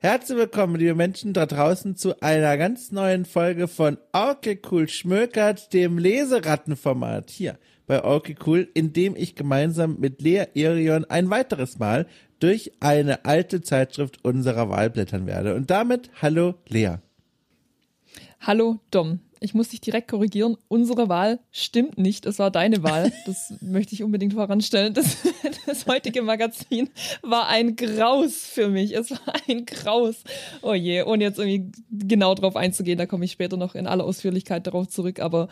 Herzlich willkommen, liebe Menschen da draußen, zu einer ganz neuen Folge von Orke Cool Schmökert, dem Leserattenformat hier bei Orke Cool, in dem ich gemeinsam mit Lea Erion ein weiteres Mal durch eine alte Zeitschrift unserer Wahl blättern werde. Und damit hallo Lea. Hallo Dom ich muss dich direkt korrigieren. Unsere Wahl stimmt nicht. Es war deine Wahl. Das möchte ich unbedingt voranstellen. Das, das heutige Magazin war ein Graus für mich. Es war ein Graus. Oh je, ohne jetzt irgendwie genau drauf einzugehen, da komme ich später noch in aller Ausführlichkeit darauf zurück. Aber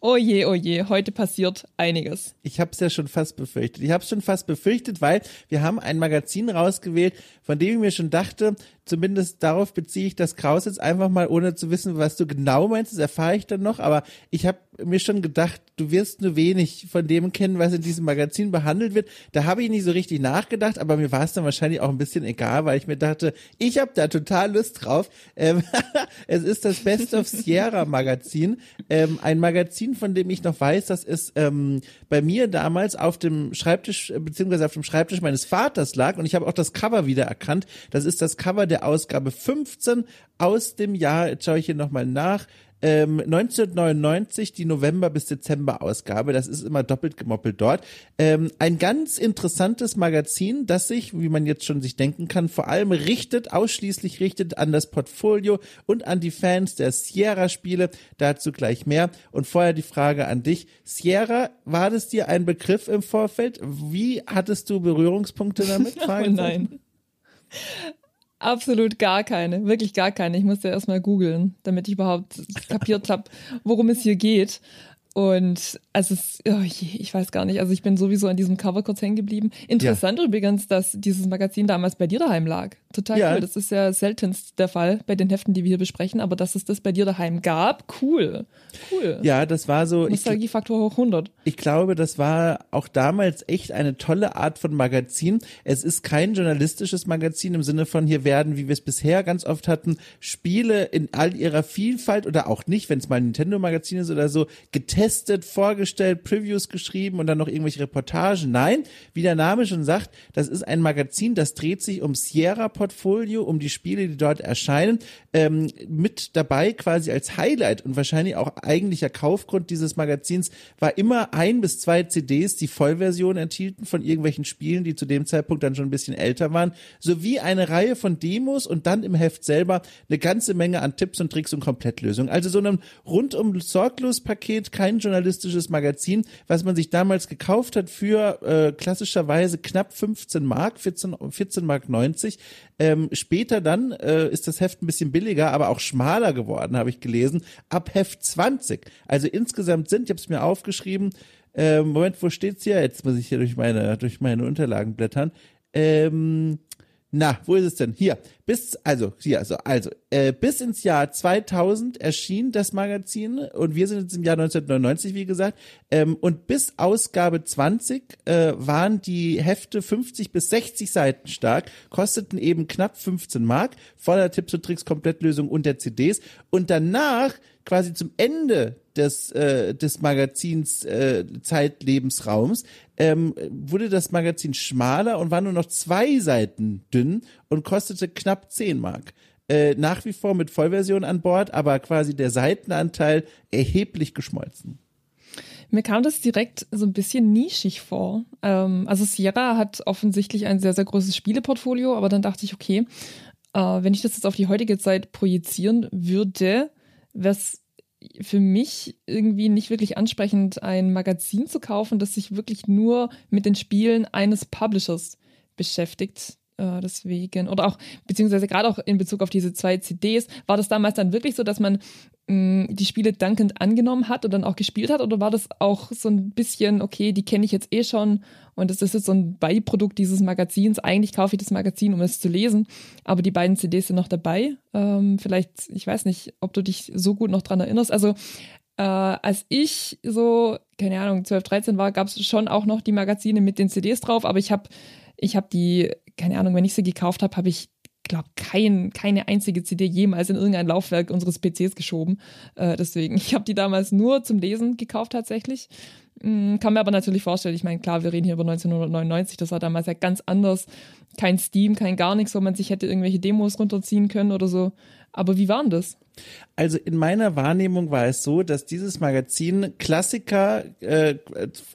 oh je, oh je, heute passiert einiges. Ich habe es ja schon fast befürchtet. Ich habe es schon fast befürchtet, weil wir haben ein Magazin rausgewählt, von dem ich mir schon dachte, zumindest darauf beziehe ich das Kraus jetzt einfach mal, ohne zu wissen, was du genau meinst. Das erfahre ich dann noch. Aber ich habe mir schon gedacht, du wirst nur wenig von dem kennen, was in diesem Magazin behandelt wird. Da habe ich nicht so richtig nachgedacht, aber mir war es dann wahrscheinlich auch ein bisschen egal, weil ich mir dachte, ich habe da total Lust drauf. Ähm, es ist das Best of Sierra Magazin. Ähm, ein Magazin, von dem ich noch weiß, dass es ähm, bei mir damals auf dem Schreibtisch, beziehungsweise auf dem Schreibtisch meines Vaters lag und ich habe auch das Cover wieder erkannt. Das ist das Cover der Ausgabe 15 aus dem Jahr, jetzt schaue ich hier nochmal nach, ähm, 1999 die November bis Dezember Ausgabe. Das ist immer doppelt gemoppelt dort. Ähm, ein ganz interessantes Magazin, das sich, wie man jetzt schon sich denken kann, vor allem richtet, ausschließlich richtet an das Portfolio und an die Fans der Sierra-Spiele. Dazu gleich mehr. Und vorher die Frage an dich. Sierra, war das dir ein Begriff im Vorfeld? Wie hattest du Berührungspunkte damit? oh nein. Absolut gar keine, wirklich gar keine. Ich musste erstmal googeln, damit ich überhaupt kapiert habe, worum es hier geht. Und also es, oh je, ich weiß gar nicht, also ich bin sowieso an diesem Cover kurz hängen geblieben. Interessant ja. übrigens, dass dieses Magazin damals bei dir daheim lag. Total ja. cool. Das ist ja seltenst der Fall bei den Heften, die wir hier besprechen, aber dass es das bei dir daheim gab, cool. Cool. Ja, das war so. Nostalgiefaktor hoch 100. Ich glaube, das war auch damals echt eine tolle Art von Magazin. Es ist kein journalistisches Magazin im Sinne von hier werden, wie wir es bisher ganz oft hatten, Spiele in all ihrer Vielfalt oder auch nicht, wenn es mal ein Nintendo-Magazin ist oder so, getestet getestet, vorgestellt, Previews geschrieben und dann noch irgendwelche Reportagen. Nein, wie der Name schon sagt, das ist ein Magazin, das dreht sich um Sierra Portfolio, um die Spiele, die dort erscheinen. Ähm, mit dabei quasi als Highlight und wahrscheinlich auch eigentlicher Kaufgrund dieses Magazins war immer ein bis zwei CDs, die Vollversion enthielten von irgendwelchen Spielen, die zu dem Zeitpunkt dann schon ein bisschen älter waren, sowie eine Reihe von Demos und dann im Heft selber eine ganze Menge an Tipps und Tricks und Komplettlösungen. Also so ein rundum sorglos Paket, kein journalistisches Magazin, was man sich damals gekauft hat für äh, klassischerweise knapp 15 Mark, 14, 14 Mark 90. Ähm, später dann äh, ist das Heft ein bisschen billiger, aber auch schmaler geworden, habe ich gelesen, ab Heft 20. Also insgesamt sind, ich habe es mir aufgeschrieben, äh, Moment, wo steht's hier? Jetzt muss ich hier durch meine, durch meine Unterlagen blättern. Ähm, na, wo ist es denn? Hier. Bis, also, hier, also, also, äh, bis ins Jahr 2000 erschien das Magazin und wir sind jetzt im Jahr 1999, wie gesagt, ähm, und bis Ausgabe 20 äh, waren die Hefte 50 bis 60 Seiten stark, kosteten eben knapp 15 Mark, voller Tipps und Tricks, Komplettlösung und der CDs und danach quasi zum Ende des, äh, des Magazins äh, Zeitlebensraums ähm, wurde das Magazin schmaler und war nur noch zwei Seiten dünn und kostete knapp 10 Mark. Äh, nach wie vor mit Vollversion an Bord, aber quasi der Seitenanteil erheblich geschmolzen. Mir kam das direkt so ein bisschen nischig vor. Ähm, also Sierra hat offensichtlich ein sehr, sehr großes Spieleportfolio, aber dann dachte ich, okay, äh, wenn ich das jetzt auf die heutige Zeit projizieren würde, es für mich irgendwie nicht wirklich ansprechend, ein Magazin zu kaufen, das sich wirklich nur mit den Spielen eines Publishers beschäftigt. Äh, deswegen, oder auch, beziehungsweise gerade auch in Bezug auf diese zwei CDs, war das damals dann wirklich so, dass man mh, die Spiele dankend angenommen hat und dann auch gespielt hat? Oder war das auch so ein bisschen, okay, die kenne ich jetzt eh schon und das ist jetzt so ein Beiprodukt dieses Magazins? Eigentlich kaufe ich das Magazin, um es zu lesen, aber die beiden CDs sind noch dabei. Ähm, vielleicht, ich weiß nicht, ob du dich so gut noch dran erinnerst. Also, äh, als ich so, keine Ahnung, 12, 13 war, gab es schon auch noch die Magazine mit den CDs drauf, aber ich habe ich habe die keine Ahnung, wenn ich sie gekauft habe, habe ich glaube, kein, keine einzige CD jemals in irgendein Laufwerk unseres PCs geschoben. Äh, deswegen, ich habe die damals nur zum Lesen gekauft tatsächlich. Mm, kann mir aber natürlich vorstellen, ich meine, klar, wir reden hier über 1999, das war damals ja ganz anders. Kein Steam, kein gar nichts, wo man sich hätte irgendwelche Demos runterziehen können oder so. Aber wie waren das? Also in meiner Wahrnehmung war es so, dass dieses Magazin Klassiker äh,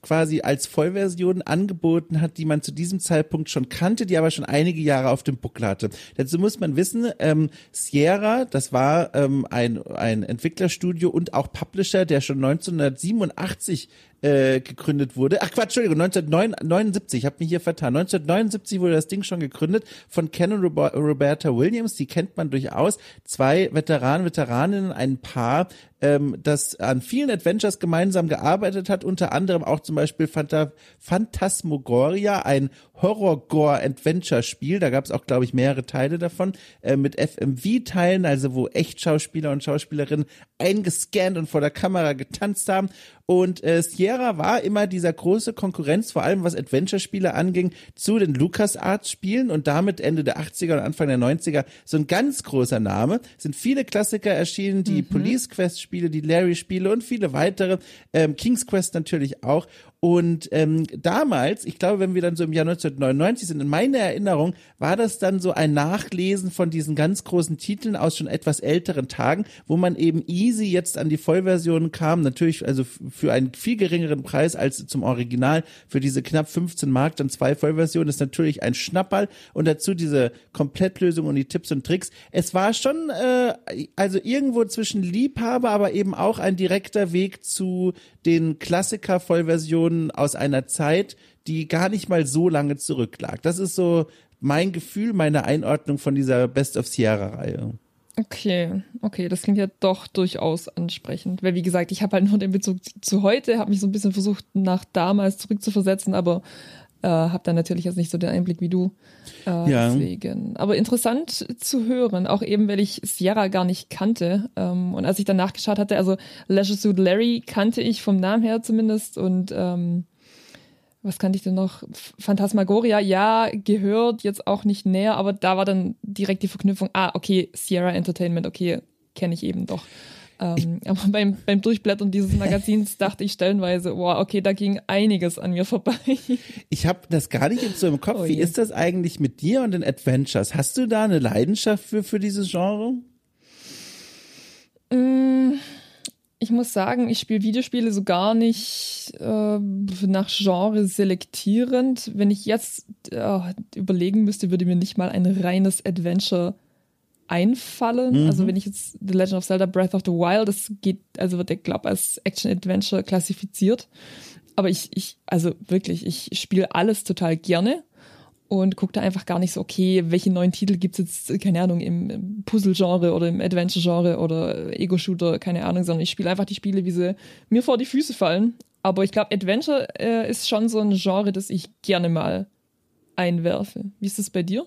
quasi als Vollversion angeboten hat, die man zu diesem Zeitpunkt schon kannte, die aber schon einige Jahre auf dem Buckel hatte. Dazu muss man wissen, ähm, Sierra, das war ähm, ein, ein Entwicklerstudio und auch Publisher, der schon 1987 äh, gegründet wurde. Ach Quatsch, Entschuldigung, 1979, ich habe mich hier vertan. 1979 wurde das Ding schon gegründet von Ken und Roberta Williams, die kennt man durchaus. Zwei Veteranen, Veteraninnen, ein Paar, ähm, das an vielen Adventures gemeinsam gearbeitet hat, unter anderem auch zum Beispiel Phanta Phantasmagoria, ein Horror-Gore-Adventure-Spiel. Da gab es auch, glaube ich, mehrere Teile davon äh, mit FMV-Teilen, also wo Echtschauspieler und Schauspielerinnen eingescannt und vor der Kamera getanzt haben. Und äh, Sierra war immer dieser große Konkurrenz, vor allem was Adventure-Spiele anging, zu den LucasArts-Spielen und damit Ende der 80er und Anfang der 90er so ein ganz großer Name. Es sind viele Klassiker erschienen, die mhm. Police Quest-Spiele, die Larry-Spiele und viele weitere, ähm, King's Quest natürlich auch. Und ähm, damals, ich glaube, wenn wir dann so im Jahr 1999 sind, in meiner Erinnerung war das dann so ein Nachlesen von diesen ganz großen Titeln aus schon etwas älteren Tagen, wo man eben easy jetzt an die Vollversion kam, natürlich also für einen viel geringeren Preis als zum Original. Für diese knapp 15 Mark dann zwei Vollversionen ist natürlich ein Schnapperl und dazu diese Komplettlösung und die Tipps und Tricks. Es war schon äh, also irgendwo zwischen Liebhaber, aber eben auch ein direkter Weg zu den Klassiker-Vollversionen aus einer Zeit, die gar nicht mal so lange zurücklag. Das ist so mein Gefühl, meine Einordnung von dieser Best of Sierra-Reihe. Okay, okay, das klingt ja doch durchaus ansprechend. Weil, wie gesagt, ich habe halt nur den Bezug zu heute, habe mich so ein bisschen versucht, nach damals zurückzuversetzen, aber äh, habe dann natürlich jetzt nicht so den Einblick wie du. Äh, ja. Deswegen. Aber interessant zu hören, auch eben, weil ich Sierra gar nicht kannte. Ähm, und als ich dann nachgeschaut hatte, also Leisure Suit Larry kannte ich vom Namen her zumindest und ähm, was kannte ich denn noch? Phantasmagoria, ja, gehört jetzt auch nicht näher, aber da war dann direkt die Verknüpfung, ah, okay, Sierra Entertainment, okay, kenne ich eben doch. Ähm, aber beim, beim Durchblättern dieses Magazins dachte ich stellenweise, wow, okay, da ging einiges an mir vorbei. Ich habe das gar nicht jetzt so im Kopf. Oh Wie ist das eigentlich mit dir und den Adventures? Hast du da eine Leidenschaft für, für dieses Genre? Mm, ich muss sagen, ich spiele Videospiele so gar nicht äh, nach Genre selektierend. Wenn ich jetzt äh, überlegen müsste, würde mir nicht mal ein reines Adventure einfallen. Mhm. Also wenn ich jetzt The Legend of Zelda Breath of the Wild, das geht, also wird der, glaube als Action-Adventure klassifiziert. Aber ich, ich, also wirklich, ich spiele alles total gerne und gucke da einfach gar nicht so, okay, welche neuen Titel gibt es jetzt, keine Ahnung, im Puzzle-Genre oder im Adventure-Genre oder Ego-Shooter, keine Ahnung, sondern ich spiele einfach die Spiele, wie sie mir vor die Füße fallen. Aber ich glaube, Adventure äh, ist schon so ein Genre, das ich gerne mal einwerfe. Wie ist das bei dir?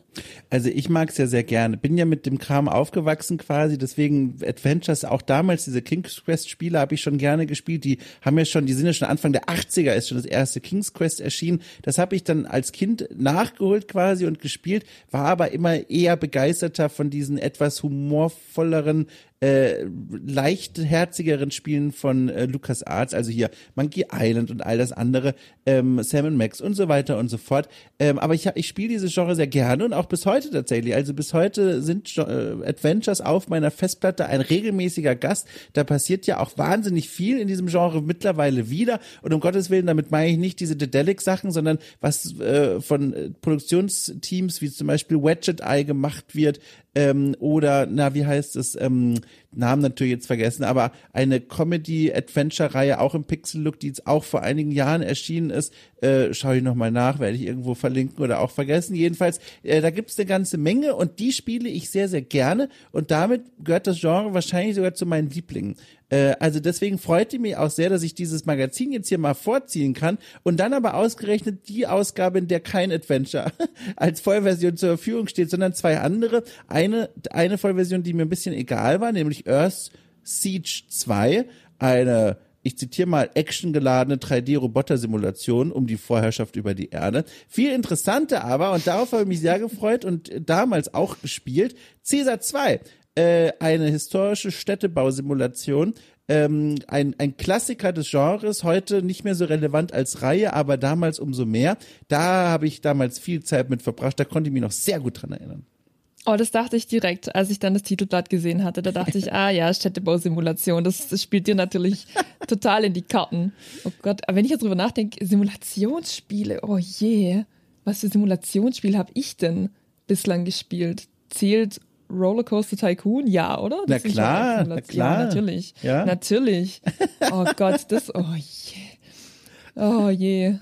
Also ich mag es ja sehr gerne. Bin ja mit dem Kram aufgewachsen quasi, deswegen Adventures, auch damals diese King's Quest Spiele habe ich schon gerne gespielt. Die haben ja schon, die sind ja schon Anfang der 80er ist schon das erste King's Quest erschienen. Das habe ich dann als Kind nachgeholt quasi und gespielt, war aber immer eher begeisterter von diesen etwas humorvolleren äh, leichtherzigeren Spielen von äh, Lucas Arts, also hier Monkey Island und all das andere, ähm, Sam Max und so weiter und so fort. Ähm, aber ich, ich spiele dieses Genre sehr gerne und auch bis heute tatsächlich. Also bis heute sind äh, Adventures auf meiner Festplatte ein regelmäßiger Gast. Da passiert ja auch wahnsinnig viel in diesem Genre mittlerweile wieder. Und um Gottes Willen, damit meine ich nicht diese Dedelic-Sachen, sondern was äh, von Produktionsteams wie zum Beispiel Wedget Eye gemacht wird, ähm, oder, na, wie heißt es, ähm, Namen natürlich jetzt vergessen, aber eine Comedy-Adventure-Reihe auch im Pixel-Look, die jetzt auch vor einigen Jahren erschienen ist, äh, schaue ich nochmal nach, werde ich irgendwo verlinken oder auch vergessen. Jedenfalls, äh, da gibt's eine ganze Menge und die spiele ich sehr, sehr gerne und damit gehört das Genre wahrscheinlich sogar zu meinen Lieblingen. Äh, also deswegen freut ich mich auch sehr, dass ich dieses Magazin jetzt hier mal vorziehen kann und dann aber ausgerechnet die Ausgabe, in der kein Adventure als Vollversion zur Verfügung steht, sondern zwei andere. Eine, eine Vollversion, die mir ein bisschen egal war, nämlich Earth Siege 2, eine ich zitiere mal, actiongeladene 3D-Roboter-Simulation um die Vorherrschaft über die Erde. Viel interessanter aber, und darauf habe ich mich sehr gefreut und damals auch gespielt, Caesar 2, äh, eine historische Städtebausimulation, ähm, ein, ein Klassiker des Genres, heute nicht mehr so relevant als Reihe, aber damals umso mehr. Da habe ich damals viel Zeit mit verbracht, da konnte ich mich noch sehr gut dran erinnern. Oh, das dachte ich direkt, als ich dann das Titelblatt gesehen hatte. Da dachte ich, ah ja, Städtebausimulation. Das, das spielt dir natürlich total in die Karten. Oh Gott, aber wenn ich jetzt drüber nachdenke, Simulationsspiele, oh je. Was für Simulationsspiele habe ich denn bislang gespielt? Zählt Rollercoaster Tycoon? Ja, oder? Das na klar, na klar. Ja, natürlich. Ja? Natürlich. Oh Gott, das, oh je. Oh je.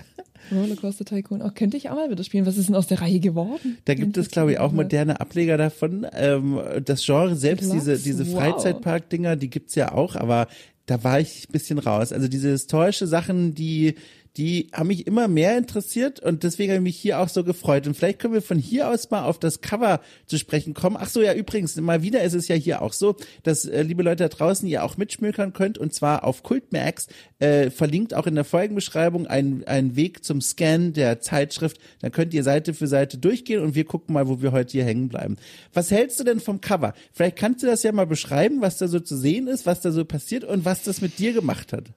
Rollercoaster Tycoon. Oh, könnte ich auch mal wieder spielen. Was ist denn aus der Reihe geworden? Da gibt es, glaube ich, auch moderne Ableger davon. Ähm, das Genre selbst, Platz? diese, diese wow. Freizeitpark-Dinger, die gibt's ja auch, aber da war ich ein bisschen raus. Also diese historische Sachen, die die haben mich immer mehr interessiert und deswegen habe ich mich hier auch so gefreut. Und vielleicht können wir von hier aus mal auf das Cover zu sprechen kommen. Ach so, ja, übrigens, mal wieder ist es ja hier auch so, dass, äh, liebe Leute da draußen, ihr auch mitschmökern könnt und zwar auf Kultmax, äh, verlinkt auch in der Folgenbeschreibung ein, ein Weg zum Scan der Zeitschrift. Dann könnt ihr Seite für Seite durchgehen und wir gucken mal, wo wir heute hier hängen bleiben. Was hältst du denn vom Cover? Vielleicht kannst du das ja mal beschreiben, was da so zu sehen ist, was da so passiert und was das mit dir gemacht hat.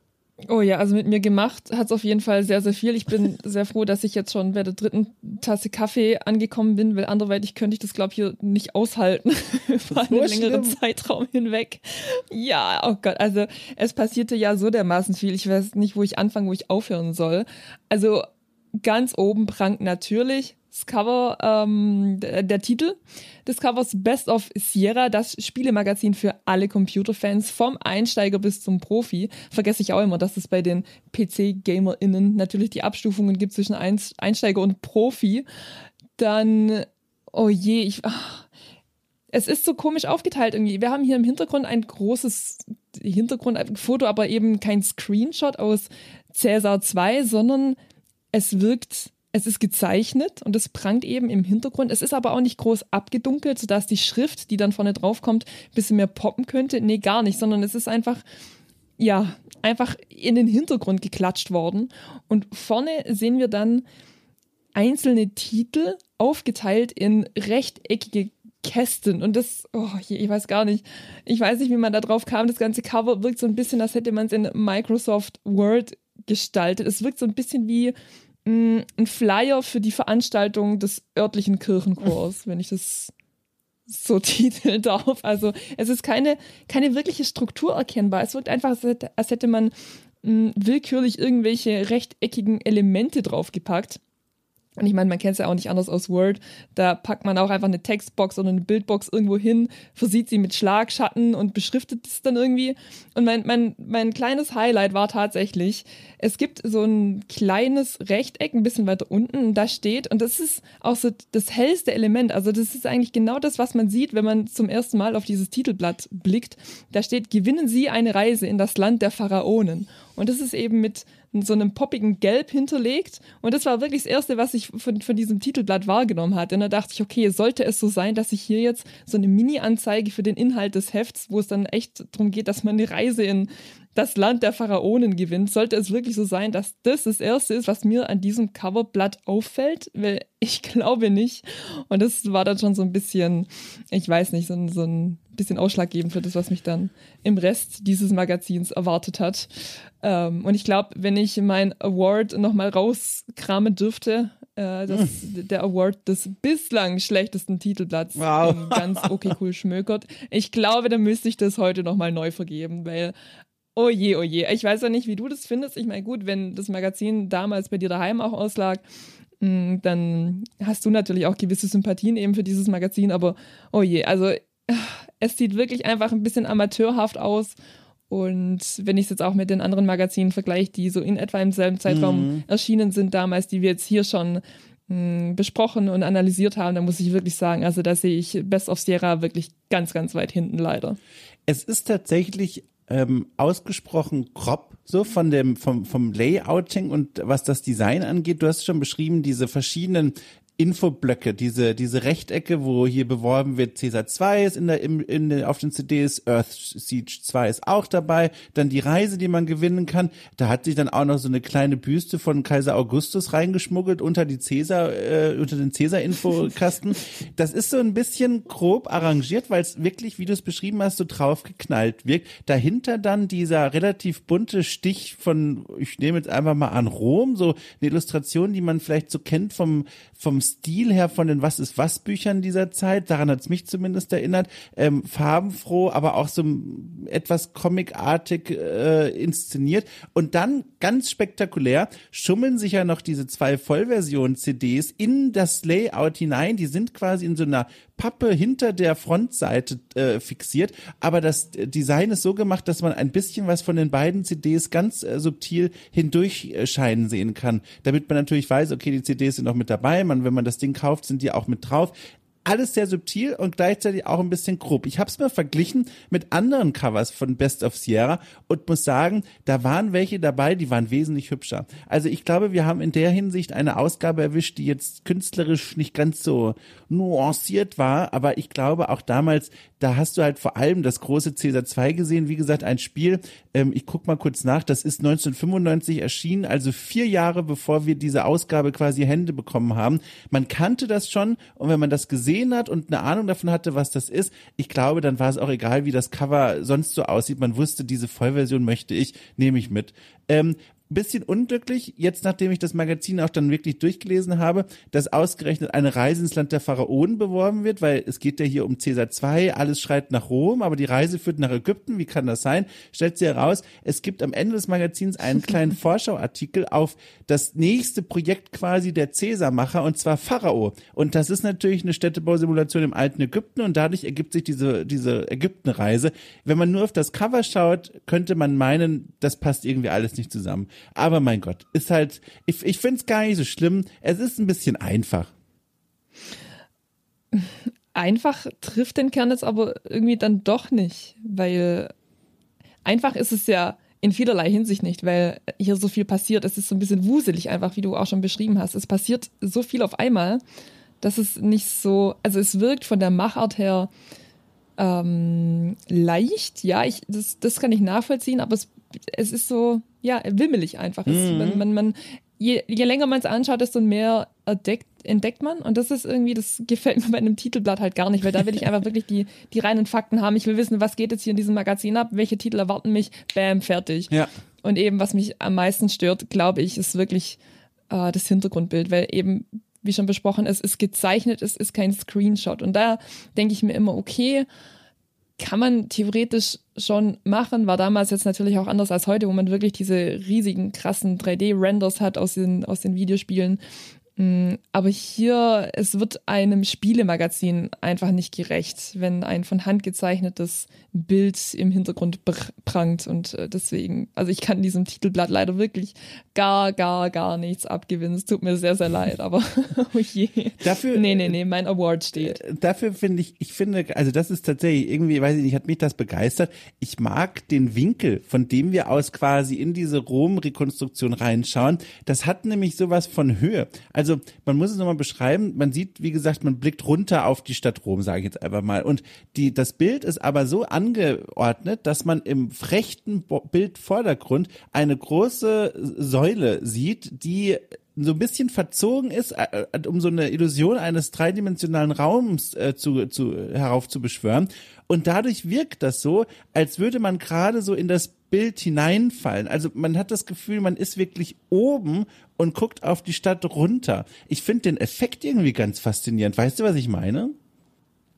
Oh ja, also mit mir gemacht hat es auf jeden Fall sehr, sehr viel. Ich bin sehr froh, dass ich jetzt schon bei der dritten Tasse Kaffee angekommen bin, weil anderweitig könnte ich das, glaube ich, hier nicht aushalten für einen längeren Zeitraum hinweg. Ja, oh Gott, also es passierte ja so dermaßen viel. Ich weiß nicht, wo ich anfangen, wo ich aufhören soll. Also ganz oben prangt natürlich das Cover, ähm, der, der Titel des Covers Best of Sierra, das Spielemagazin für alle Computerfans, vom Einsteiger bis zum Profi. Vergesse ich auch immer, dass es bei den PC-GamerInnen natürlich die Abstufungen gibt zwischen Einsteiger und Profi. Dann, oh je, ich, ach, es ist so komisch aufgeteilt irgendwie. Wir haben hier im Hintergrund ein großes Hintergrundfoto, aber eben kein Screenshot aus Cäsar 2, sondern es wirkt es ist gezeichnet und es prangt eben im Hintergrund. Es ist aber auch nicht groß abgedunkelt, sodass die Schrift, die dann vorne drauf kommt, ein bisschen mehr poppen könnte. Nee, gar nicht, sondern es ist einfach, ja, einfach in den Hintergrund geklatscht worden. Und vorne sehen wir dann einzelne Titel aufgeteilt in rechteckige Kästen und das, oh, ich weiß gar nicht, ich weiß nicht, wie man da drauf kam. Das ganze Cover wirkt so ein bisschen, als hätte man es in Microsoft Word gestaltet. Es wirkt so ein bisschen wie Mm, ein Flyer für die Veranstaltung des örtlichen Kirchenchors, wenn ich das so titeln darf. Also es ist keine, keine wirkliche Struktur erkennbar. Es wirkt einfach, als hätte man mh, mm, willkürlich irgendwelche rechteckigen Elemente draufgepackt. Und ich meine, man kennt es ja auch nicht anders aus Word. Da packt man auch einfach eine Textbox oder eine Bildbox irgendwo hin, versieht sie mit Schlagschatten und beschriftet es dann irgendwie. Und mein, mein, mein kleines Highlight war tatsächlich, es gibt so ein kleines Rechteck ein bisschen weiter unten, da steht, und das ist auch so das hellste Element. Also das ist eigentlich genau das, was man sieht, wenn man zum ersten Mal auf dieses Titelblatt blickt. Da steht, gewinnen Sie eine Reise in das Land der Pharaonen. Und das ist eben mit so einem poppigen Gelb hinterlegt. Und das war wirklich das Erste, was ich von, von diesem Titelblatt wahrgenommen hatte. Und da dachte ich, okay, sollte es so sein, dass ich hier jetzt so eine Mini-Anzeige für den Inhalt des Hefts, wo es dann echt darum geht, dass man eine Reise in das Land der Pharaonen gewinnt, sollte es wirklich so sein, dass das das Erste ist, was mir an diesem Coverblatt auffällt, weil ich glaube nicht. Und das war dann schon so ein bisschen, ich weiß nicht, so so ein bisschen ausschlaggebend für das, was mich dann im Rest dieses Magazins erwartet hat. Ähm, und ich glaube, wenn ich mein Award nochmal rauskramen dürfte, äh, das, hm. der Award des bislang schlechtesten Titelblatts wow. ganz okay cool schmökert. Ich glaube, dann müsste ich das heute nochmal neu vergeben, weil Oh je, oh je. Ich weiß ja nicht, wie du das findest. Ich meine, gut, wenn das Magazin damals bei dir daheim auch auslag, mm, dann hast du natürlich auch gewisse Sympathien eben für dieses Magazin, aber oh je, also es sieht wirklich einfach ein bisschen amateurhaft aus. Und wenn ich es jetzt auch mit den anderen Magazinen vergleiche, die so in etwa im selben Zeitraum mhm. erschienen sind damals, die wir jetzt hier schon mh, mm, besprochen und analysiert haben, dann muss ich wirklich sagen, also da sehe ich Best of Sierra wirklich ganz, ganz weit hinten leider. Es ist tatsächlich ähm, ausgesprochen grob, so von dem, vom, vom Layouting und was das Design angeht. Du hast schon beschrieben, diese verschiedenen Infoblöcke, diese, diese Rechtecke, wo hier beworben wird, Caesar 2 ist in der, im, in den, auf den CDs, Earth Siege 2 ist auch dabei, dann die Reise, die man gewinnen kann. Da hat sich dann auch noch so eine kleine Büste von Kaiser Augustus reingeschmuggelt unter die Caesar, äh, unter den Caesar-Infokasten. das ist so ein bisschen grob arrangiert, weil es wirklich, wie du es beschrieben hast, so drauf geknallt wirkt. Dahinter dann dieser relativ bunte Stich von, ich nehme jetzt einfach mal an Rom, so eine Illustration, die man vielleicht so kennt vom, vom Stil her von den Was ist was Büchern dieser Zeit, daran hat es mich zumindest erinnert, ähm, farbenfroh, aber auch so etwas comicartig äh, inszeniert. Und dann ganz spektakulär. Schummeln sich ja noch diese zwei Vollversion-CDs in das Layout hinein. Die sind quasi in so einer Pappe hinter der Frontseite äh, fixiert, aber das Design ist so gemacht, dass man ein bisschen was von den beiden CDs ganz äh, subtil hindurch scheinen sehen kann, damit man natürlich weiß, okay, die CDs sind noch mit dabei, man, wenn man das Ding kauft, sind die auch mit drauf alles sehr subtil und gleichzeitig auch ein bisschen grob. Ich habe es mal verglichen mit anderen Covers von Best of Sierra und muss sagen, da waren welche dabei, die waren wesentlich hübscher. Also ich glaube, wir haben in der Hinsicht eine Ausgabe erwischt, die jetzt künstlerisch nicht ganz so nuanciert war, aber ich glaube auch damals, da hast du halt vor allem das große Caesar 2 gesehen. Wie gesagt, ein Spiel, ähm, ich guck mal kurz nach, das ist 1995 erschienen, also vier Jahre bevor wir diese Ausgabe quasi Hände bekommen haben. Man kannte das schon und wenn man das gesehen gesehen hat und eine Ahnung davon hatte, was das ist, ich glaube, dann war es auch egal, wie das Cover sonst so aussieht. Man wusste, diese Vollversion möchte ich, nehme ich mit. Ähm, bisschen unglücklich, jetzt nachdem ich das Magazin auch dann wirklich durchgelesen habe, dass ausgerechnet eine Reise ins Land der Pharaonen beworben wird, weil es geht ja hier um Caesar 2, alles schreit nach Rom, aber die Reise führt nach Ägypten, wie kann das sein? Stellt sich heraus, es gibt am Ende des Magazins einen kleinen Vorschauartikel auf das nächste Projekt quasi der Caesar-Macher und zwar Pharao. Und das ist natürlich eine Städtebausimulation im alten Ägypten und dadurch ergibt sich diese, diese Ägyptenreise. Wenn man nur auf das Cover schaut, könnte man meinen, das passt irgendwie alles nicht zusammen. Aber mein Gott, ist halt, ich, ich finde es gar nicht so schlimm. Es ist ein bisschen einfach. Einfach trifft den Kern jetzt aber irgendwie dann doch nicht, weil einfach ist es ja in vielerlei Hinsicht nicht, weil hier so viel passiert. Es ist so ein bisschen wuselig einfach, wie du auch schon beschrieben hast. Es passiert so viel auf einmal, dass es nicht so, also es wirkt von der Machart her ähm, leicht, ja, ich, das, das kann ich nachvollziehen, aber es, es ist so, ja, wimmelig einfach. Mhm. Man, man, man, je, je länger man es anschaut, desto mehr entdeckt, entdeckt man. Und das ist irgendwie, das gefällt mir bei einem Titelblatt halt gar nicht, weil da will ich einfach wirklich die, die reinen Fakten haben. Ich will wissen, was geht jetzt hier in diesem Magazin ab, welche Titel erwarten mich, bam, fertig. Ja. Und eben, was mich am meisten stört, glaube ich, ist wirklich äh, das Hintergrundbild, weil eben wie schon besprochen, es ist gezeichnet, es ist kein Screenshot. Und da denke ich mir immer, okay, kann man theoretisch schon machen, war damals jetzt natürlich auch anders als heute, wo man wirklich diese riesigen, krassen 3D-Renders hat aus den, aus den Videospielen. Mm, aber hier, es wird einem Spielemagazin einfach nicht gerecht, wenn ein von Hand gezeichnetes Bild im Hintergrund prangt. Und äh, deswegen, also ich kann diesem Titelblatt leider wirklich gar, gar, gar nichts abgewinnen. Es tut mir sehr, sehr leid, aber oh je. Dafür, nee, nee, nee, mein Award steht. Äh, dafür finde ich, ich finde, also das ist tatsächlich irgendwie, weiß ich nicht, hat mich das begeistert. Ich mag den Winkel, von dem wir aus quasi in diese Rom-Rekonstruktion reinschauen. Das hat nämlich sowas von Höhe. Also also man muss es nochmal beschreiben. Man sieht, wie gesagt, man blickt runter auf die Stadt Rom, sage ich jetzt einfach mal. Und die, das Bild ist aber so angeordnet, dass man im rechten Bildvordergrund eine große Säule sieht, die so ein bisschen verzogen ist, äh, äh, um so eine Illusion eines dreidimensionalen Raums äh, zu, zu, heraufzubeschwören. Und dadurch wirkt das so, als würde man gerade so in das Bild hineinfallen. Also man hat das Gefühl, man ist wirklich oben und guckt auf die Stadt runter. Ich finde den Effekt irgendwie ganz faszinierend. Weißt du, was ich meine?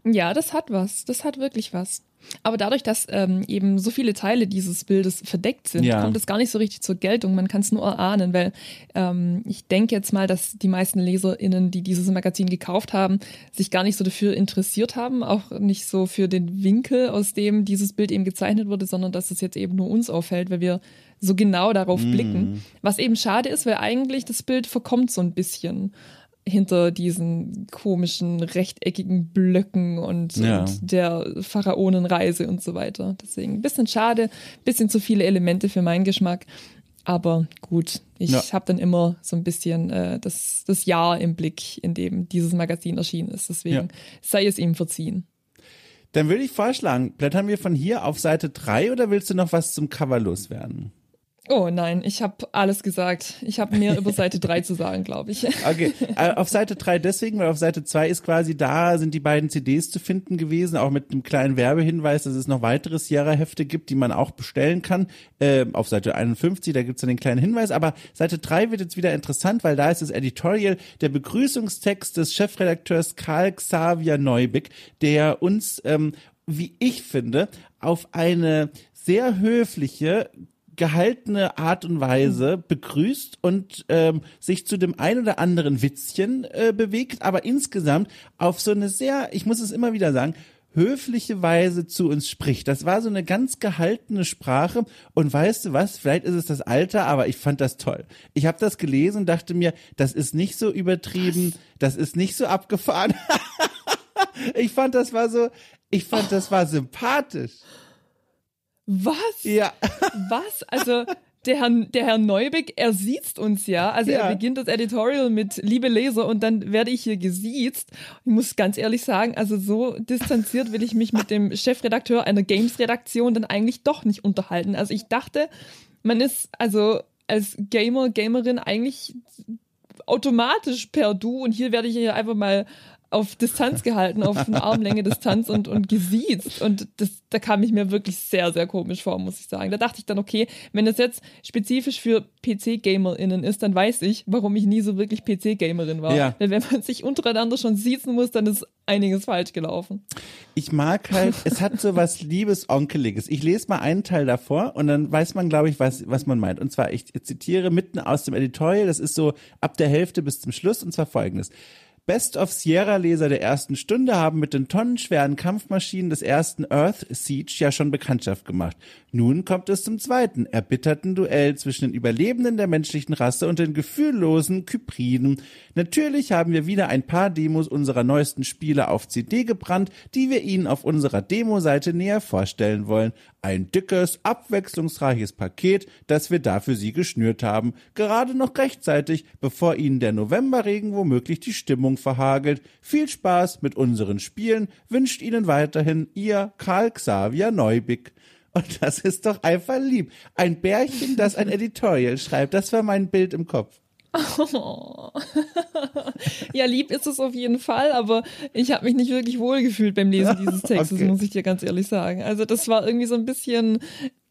Ja, das hat was. Das hat wirklich was. Aber dadurch, dass ähm, eben so viele Teile dieses Bildes verdeckt sind, ja. kommt es gar nicht so richtig zur Geltung. Man kann es nur erahnen, weil ähm, ich denke jetzt mal, dass die meisten LeserInnen, die dieses Magazin gekauft haben, sich gar nicht so dafür interessiert haben, auch nicht so für den Winkel, aus dem dieses Bild eben gezeichnet wurde, sondern dass es jetzt eben nur uns auffällt, weil wir so genau darauf mm. blicken. Was eben schade ist, weil eigentlich das Bild verkommt so ein bisschen hinter diesen komischen rechteckigen Blöcken und, ja. und, der Pharaonenreise und so weiter. Deswegen ein bisschen schade, bisschen zu viele Elemente für meinen Geschmack. Aber gut, ich Ja. habe dann immer so ein bisschen äh, das, das Jahr im Blick, in dem dieses Magazin erschienen ist. Deswegen Ja. sei es ihm verziehen. Dann würde ich vorschlagen, blättern wir von hier auf Seite 3 oder willst du noch was zum Cover loswerden? Oh nein, ich habe alles gesagt. Ich habe mehr über Seite 3 zu sagen, glaube ich. Okay, äh, auf Seite 3 deswegen, weil auf Seite 2 ist quasi da, sind die beiden CDs zu finden gewesen, auch mit einem kleinen Werbehinweis, dass es noch weitere Sierra-Hefte gibt, die man auch bestellen kann. Ähm, auf Seite 51, da gibt's dann den kleinen Hinweis, aber Seite 3 wird jetzt wieder interessant, weil da ist das Editorial, der Begrüßungstext des Chefredakteurs Karl Xavier Neubig, der uns, ähm, wie ich finde, auf eine sehr höfliche, gehaltene Art und Weise begrüßt und ähm, sich zu dem ein oder anderen Witzchen äh, bewegt, aber insgesamt auf so eine sehr, ich muss es immer wieder sagen, höfliche Weise zu uns spricht. Das war so eine ganz gehaltene Sprache und weißt du was, vielleicht ist es das Alter, aber ich fand das toll. Ich habe das gelesen und dachte mir, das ist nicht so übertrieben, das ist nicht so abgefahren. ich fand das war so, ich fand das war sympathisch. Was? Ja. Was? Also der Herr, der Herr Neubig, er siezt uns ja. Also Ja. er beginnt das Editorial mit Liebe Leser und dann werde ich hier gesiezt. Ich muss ganz ehrlich sagen, also so distanziert will ich mich mit dem Chefredakteur einer Games-Redaktion dann eigentlich doch nicht unterhalten. Also ich dachte, man ist also als Gamer, Gamerin eigentlich automatisch per Du und hier werde ich hier einfach mal auf Distanz gehalten, auf eine Armlänge Distanz und, und gesiezt. Und das, da kam ich mir wirklich sehr, sehr komisch vor, muss ich sagen. Da dachte ich dann, okay, wenn das jetzt spezifisch für PC-GamerInnen ist, dann weiß ich, warum ich nie so wirklich PC-Gamerin war. Ja. Weil wenn man sich untereinander schon siezen muss, dann ist einiges falsch gelaufen. Ich mag halt, es hat so was liebes Onkeliges. Ich lese mal einen Teil davor und dann weiß man, glaube ich, was, was man meint. Und zwar, ich zitiere mitten aus dem Editorial, das ist so ab der Hälfte bis zum Schluss und zwar folgendes. Best of Sierra-Leser der ersten Stunde haben mit den tonnenschweren Kampfmaschinen des ersten Earth Siege ja schon Bekanntschaft gemacht. Nun kommt es zum zweiten, erbitterten Duell zwischen den Überlebenden der menschlichen Rasse und den gefühllosen Kypriden. Natürlich haben wir wieder ein paar Demos unserer neuesten Spiele auf CD gebrannt, die wir Ihnen auf unserer Demo-Seite näher vorstellen wollen. Ein dickes, abwechslungsreiches Paket, das wir da für Sie geschnürt haben. Gerade noch rechtzeitig, bevor Ihnen der Novemberregen womöglich die Stimmung verhagelt. Viel Spaß mit unseren Spielen wünscht Ihnen weiterhin Ihr Karl Xavier Neubig. Und das ist doch einfach lieb. Ein Bärchen, das ein Editorial schreibt. Das war mein Bild im Kopf. Ja, lieb ist es auf jeden Fall, aber ich habe mich nicht wirklich wohlgefühlt beim Lesen dieses Textes, Okay. muss ich dir ganz ehrlich sagen. Also das war irgendwie so ein bisschen,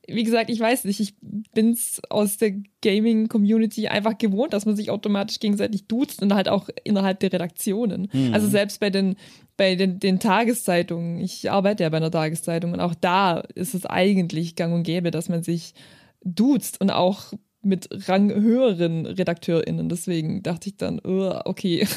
wie gesagt, ich weiß nicht, ich bin's aus der Gaming-Community einfach gewohnt, dass man sich automatisch gegenseitig duzt und halt auch innerhalb der Redaktionen. Also selbst bei den bei den, den Tageszeitungen, ich arbeite ja bei einer Tageszeitung und auch da ist es eigentlich gang und gäbe, dass man sich duzt und auch mit ranghöheren RedakteurInnen. Deswegen dachte ich dann, okay,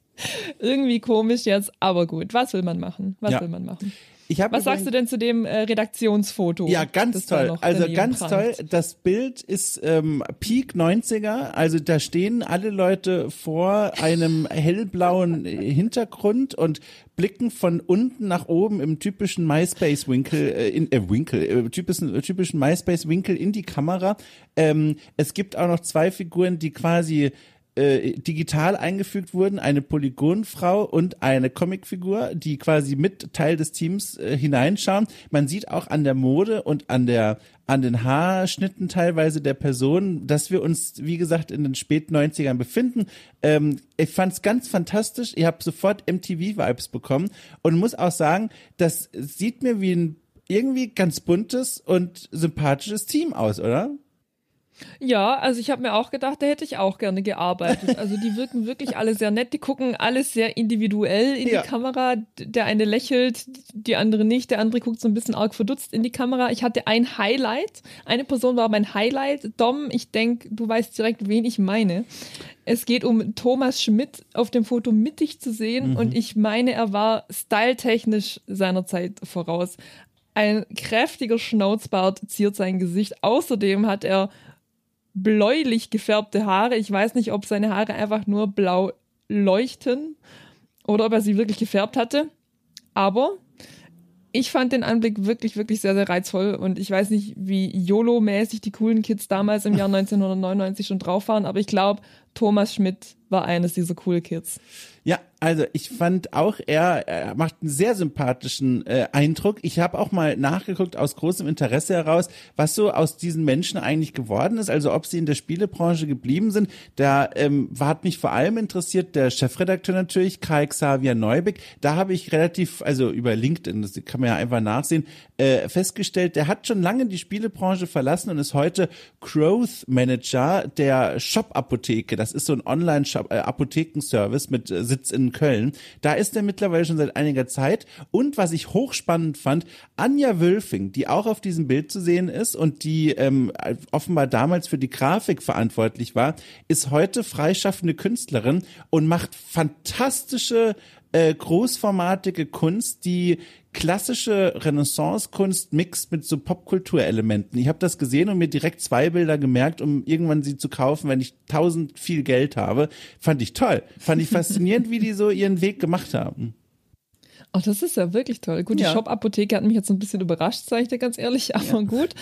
irgendwie komisch jetzt, aber gut, was will man machen? Was Ja. will man machen? Ich hab Was sagst du denn zu dem äh, Redaktionsfoto? Ja, ganz toll. Also ganz prangt? toll. Das Bild ist ähm, Peak 90er. Also da stehen alle Leute vor einem hellblauen Hintergrund und blicken von unten nach oben im typischen MySpace-Winkel, äh, in äh, Winkel, äh, typischen, typischen MySpace-Winkel in die Kamera. Ähm, es gibt auch noch zwei Figuren, die quasi äh, digital eingefügt wurden, eine Polygonfrau und eine Comicfigur, die quasi mit Teil des Teams äh, hineinschauen. Man sieht auch an der Mode und an der an den Haarschnitten teilweise der Person, dass wir uns, wie gesagt, in den späten 90ern befinden. Ähm, ich fand es ganz fantastisch. Ich habe sofort MTV-Vibes bekommen und muss auch sagen, das sieht mir wie ein irgendwie ganz buntes und sympathisches Team aus, oder? Ja, also ich habe mir auch gedacht, da hätte ich auch gerne gearbeitet. Also die wirken wirklich alle sehr nett, die gucken alles sehr individuell in Ja. die Kamera. Der eine lächelt, die andere nicht, der andere guckt so ein bisschen arg verdutzt in die Kamera. Ich hatte ein Highlight, eine Person war mein Highlight. Dom, ich denke, du weißt direkt, wen ich meine. Es geht um Thomas Schmidt auf dem Foto mittig zu sehen und ich meine, er war styletechnisch seiner Zeit voraus. Ein kräftiger Schnauzbart ziert sein Gesicht. Außerdem hat er bläulich gefärbte Haare. Ich weiß nicht, ob seine Haare einfach nur blau leuchten oder ob er sie wirklich gefärbt hatte. Aber ich fand den Anblick wirklich, wirklich sehr, sehr reizvoll und ich weiß nicht, wie YOLO-mäßig die coolen Kids damals im Jahr 1999 schon drauf waren, aber ich glaube, Thomas Schmidt war eines dieser cool Kids. Ja, also ich fand auch, er, er macht einen sehr sympathischen äh, Eindruck. Ich habe auch mal nachgeguckt aus großem Interesse heraus, was so aus diesen Menschen eigentlich geworden ist, also ob sie in der Spielebranche geblieben sind. Da ähm, hat mich vor allem interessiert der Chefredakteur natürlich, Kai Xavier Neubeck. Da habe ich relativ, also über LinkedIn, das kann man ja einfach nachsehen, äh, festgestellt, der hat schon lange die Spielebranche verlassen und ist heute Growth Manager der Shop-Apotheke. Das ist so ein Online-Apothekenservice äh, mit äh, Sitz in Köln. Da ist er mittlerweile schon seit einiger Zeit. Und was ich hochspannend fand, Anja Wölfing, die auch auf diesem Bild zu sehen ist und die ähm, offenbar damals für die Grafik verantwortlich war, ist heute freischaffende Künstlerin und macht fantastische äh, großformatige Kunst, die klassische Renaissance-Kunst mixt mit so Popkulturelementen. Ich habe das gesehen und mir direkt zwei Bilder gemerkt, um irgendwann sie zu kaufen, wenn ich tausend viel Geld habe. Fand ich toll. Fand ich faszinierend, wie die so ihren Weg gemacht haben. Oh, das ist ja wirklich toll. Gut, die ja. Shop-Apotheke hat mich jetzt ein bisschen überrascht, sage ich dir ganz ehrlich, aber ja. gut.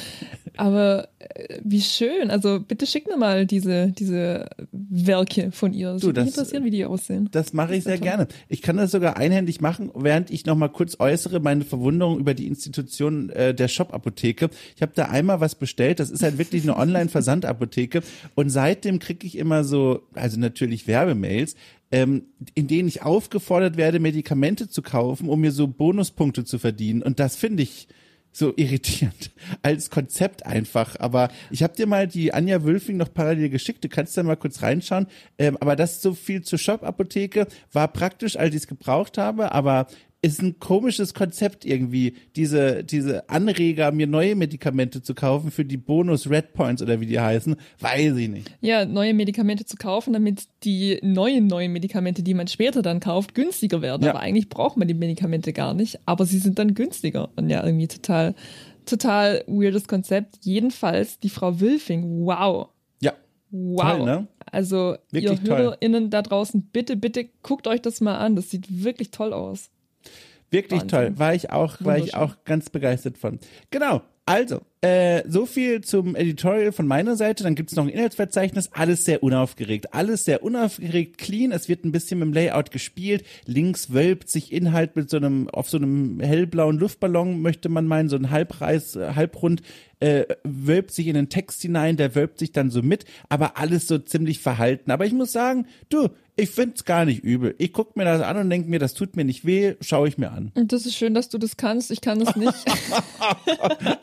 Aber äh, wie schön. Also bitte schick mir mal diese, diese Werke von ihr. Das würde mich interessieren, wie die aussehen. Das mache ich sehr toll. gerne. Ich kann das sogar einhändig machen, während ich noch mal kurz äußere meine Verwunderung über die Institution äh, der Shop-Apotheke. Ich habe da einmal was bestellt. Das ist halt wirklich eine Online-Versandapotheke. Und seitdem kriege ich immer so, also natürlich Werbemails, ähm, in denen ich aufgefordert werde, Medikamente zu kaufen, um mir so Bonuspunkte zu verdienen. Und das finde ich so irritierend als Konzept einfach. Aber ich habe dir mal die Anja Wülfing noch parallel geschickt. Du kannst da mal kurz reinschauen. Ähm, aber das so viel zur Shop-Apotheke. War praktisch, als ich es gebraucht habe. Aber ist ein komisches Konzept irgendwie, diese, diese Anreger, mir neue Medikamente zu kaufen für die Bonus Red Points oder wie die heißen, weiß ich nicht. Ja, neue Medikamente zu kaufen, damit die neuen neuen Medikamente, die man später dann kauft, günstiger werden. Ja. Aber eigentlich braucht man die Medikamente gar nicht, aber sie sind dann günstiger. Und ja, irgendwie total, total weirdes Konzept. Jedenfalls die Frau Wilfing, wow. Ja. Wow. Toll, ne? Also, wirklich ihr HörerInnen da draußen, bitte, bitte guckt euch das mal an. Das sieht wirklich toll aus. Wirklich Wahnsinn. toll. War ich auch, war ich auch ganz begeistert von. Genau. Also, äh, so viel zum Editorial von meiner Seite. Dann gibt's noch ein Inhaltsverzeichnis. Alles sehr unaufgeregt. Alles sehr unaufgeregt, clean. Es wird ein bisschen mit dem Layout gespielt. Links wölbt sich Inhalt mit so einem, auf so einem hellblauen Luftballon, möchte man meinen, so ein Halbreis, halbrund, äh, wölbt sich in den Text hinein, der wölbt sich dann so mit, aber alles so ziemlich verhalten. Aber ich muss sagen, du, ich find's gar nicht übel. Ich guck mir das an und denk mir, das tut mir nicht weh, schaue ich mir an. Und das ist schön, dass du das kannst. Ich kann das nicht.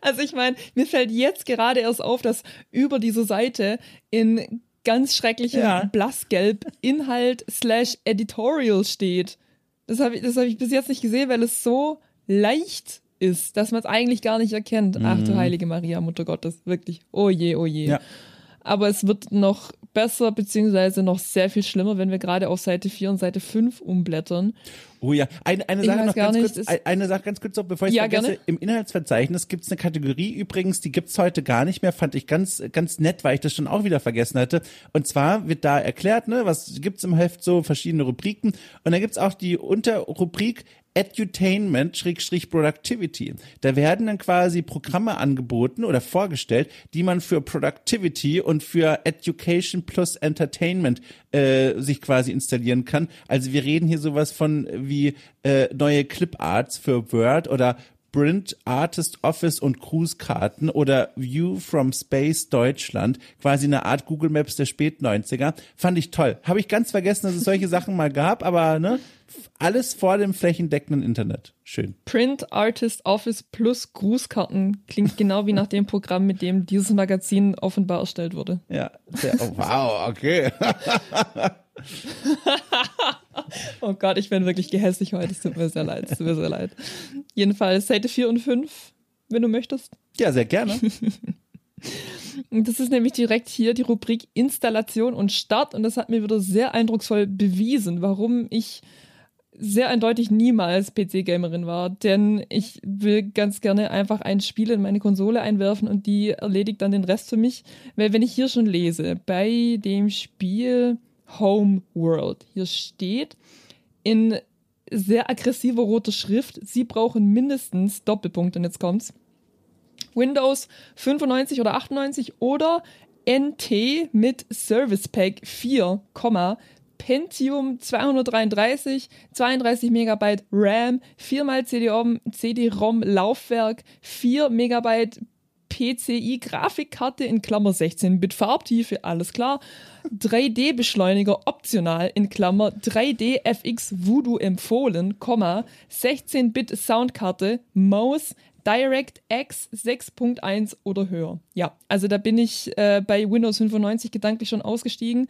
also ich meine, mir fällt jetzt gerade erst auf, dass über diese Seite in ganz schrecklichem ja. Blassgelb Inhalt slash Editorial steht. Das habe ich, das hab ich bis jetzt nicht gesehen, weil es so leicht ist, dass man es eigentlich gar nicht erkennt. Mhm. Ach du mhm. heilige Maria, Mutter Gottes, wirklich. Oh je, oh je. Ja. Aber es wird noch besser, beziehungsweise noch sehr viel schlimmer, wenn wir gerade auf Seite 4 und Seite 5 umblättern. Oh ja, eine, eine Sache noch ganz nicht, kurz, eine Sache ganz kurz noch, bevor ich ja, vergesse. Gerne. Im Inhaltsverzeichnis gibt es eine Kategorie übrigens, die gibt's heute gar nicht mehr, fand ich ganz, ganz nett, weil ich das schon auch wieder vergessen hatte. Und zwar wird da erklärt, ne, was gibt's im Heft so, verschiedene Rubriken. Und dann gibt's auch die Unterrubrik Edutainment Schrägstrich Productivity. Da werden dann quasi Programme angeboten oder vorgestellt, die man für Productivity und für Education plus Entertainment äh, sich quasi installieren kann. Also wir reden hier sowas von wie äh, neue Cliparts für Word oder Print, Artist Office und Cruise-Karten oder View from Space Deutschland, quasi eine Art Google Maps der Spät-90er. Fand ich toll. Habe ich ganz vergessen, dass es solche Sachen mal gab, aber ne, alles vor dem flächendeckenden Internet. Schön. Print, Artist Office plus Grußkarten klingt genau wie nach dem Programm, mit dem dieses Magazin offenbar erstellt wurde. Ja, sehr, oh, wow, okay. oh Gott, ich bin wirklich gehässig heute. Es tut mir sehr leid. Es tut mir sehr leid. Jedenfalls Seite 4 und 5, wenn du möchtest. Ja, sehr gerne. Das ist nämlich direkt hier die Rubrik Installation und Start und das hat mir wieder sehr eindrucksvoll bewiesen, warum ich sehr eindeutig niemals PC-Gamerin war, denn ich will ganz gerne einfach ein Spiel in meine Konsole einwerfen und die erledigt dann den Rest für mich. Weil wenn ich hier schon lese, bei dem Spiel Home World. Hier steht, in sehr aggressive rote Schrift. Sie brauchen mindestens Doppelpunkt und jetzt kommt's. Windows 95 oder 98 oder NT mit Service Pack 4, Pentium 233, 32 Megabyte RAM, 4 mal CD-ROM, CD-ROM Laufwerk, 4 Megabyte PCI Grafikkarte in Klammer 16-Bit Farbtiefe, alles klar. 3D-Beschleuniger optional in Klammer 3D FX Voodoo empfohlen, 16-Bit Soundkarte, Mouse, DirectX 6.1 oder höher. Ja, also da bin ich äh, bei Windows 95 gedanklich schon ausgestiegen.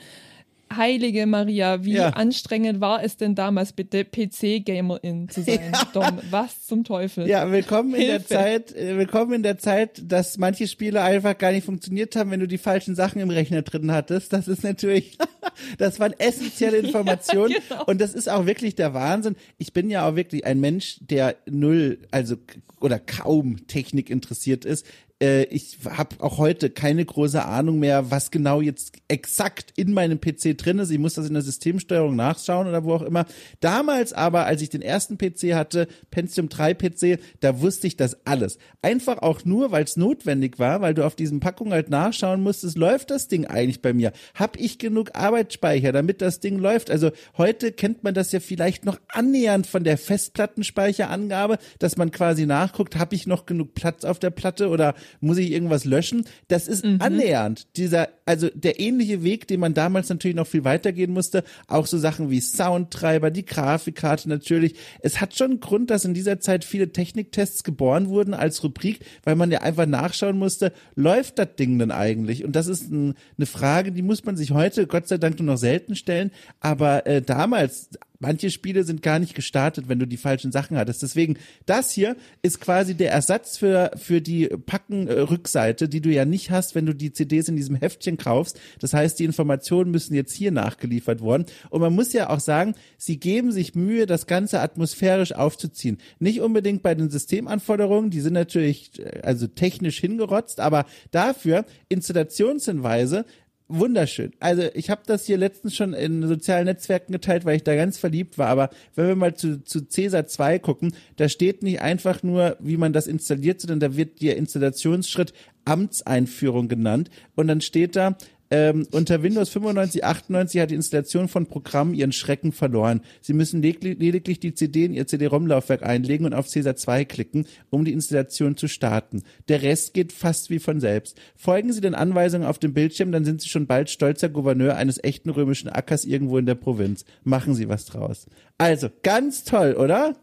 Heilige Maria, wie ja. anstrengend war es denn damals bitte, PC-Gamerin zu sein? Ja. Dom, was zum Teufel? Ja, willkommen in der Zeit, äh, willkommen in der Zeit, dass manche Spiele einfach gar nicht funktioniert haben, wenn du die falschen Sachen im Rechner drin hattest. Das ist natürlich, das waren essentielle Informationen. ja, genau. Und das ist auch wirklich der Wahnsinn. Ich bin ja auch wirklich ein Mensch, der null, also, oder kaum Technik interessiert ist äh, ich habe auch heute keine große Ahnung mehr, was genau jetzt exakt in meinem PC drin ist. Ich muss das in der Systemsteuerung nachschauen oder wo auch immer. Damals aber, als ich den ersten PC hatte, Pentium 3 PC, da wusste ich das alles. Einfach auch nur, weil es notwendig war, weil du auf diesen Packungen halt nachschauen musstest, läuft das Ding eigentlich bei mir? Hab ich genug Arbeitsspeicher, damit das Ding läuft? Also heute kennt man das ja vielleicht noch annähernd von der Festplattenspeicherangabe, dass man quasi nachguckt, habe ich noch genug Platz auf der Platte oder muss ich irgendwas löschen? Das ist mhm. annähernd dieser, also der ähnliche Weg, den man damals natürlich noch viel weitergehen musste. Auch so Sachen wie Soundtreiber, die Grafikkarte natürlich. Es hat schon einen Grund, dass in dieser Zeit viele Techniktests geboren wurden als Rubrik, weil man ja einfach nachschauen musste, läuft das Ding denn eigentlich? Und das ist ein, eine Frage, die muss man sich heute Gott sei Dank nur noch selten stellen. Aber äh, damals manche Spiele sind gar nicht gestartet, wenn du die falschen Sachen hattest. Deswegen, das hier ist quasi der Ersatz für, für die Packen-Rückseite, die du ja nicht hast, wenn du die CDs in diesem Heftchen kaufst. Das heißt, die Informationen müssen jetzt hier nachgeliefert worden. Und man muss ja auch sagen, sie geben sich Mühe, das Ganze atmosphärisch aufzuziehen. Nicht unbedingt bei den Systemanforderungen, die sind natürlich äh, also technisch hingerotzt, aber dafür Installationshinweise wunderschön. Also ich habe das hier letztens schon in sozialen Netzwerken geteilt, weil ich da ganz verliebt war. Aber wenn wir mal zu, zu Cäsar 2 gucken, da steht nicht einfach nur, wie man das installiert, sondern da wird der Installationsschritt Amtseinführung genannt. Und dann steht da, ähm, unter Windows 95, 98 hat die Installation von Programmen ihren Schrecken verloren. Sie müssen lediglich die CD in ihr CD-ROM-Laufwerk einlegen und auf Caesar 2 klicken, um die Installation zu starten. Der Rest geht fast wie von selbst. Folgen Sie den Anweisungen auf dem Bildschirm, dann sind Sie schon bald stolzer Gouverneur eines echten römischen Ackers irgendwo in der Provinz. Machen Sie was draus. Also, ganz toll, oder?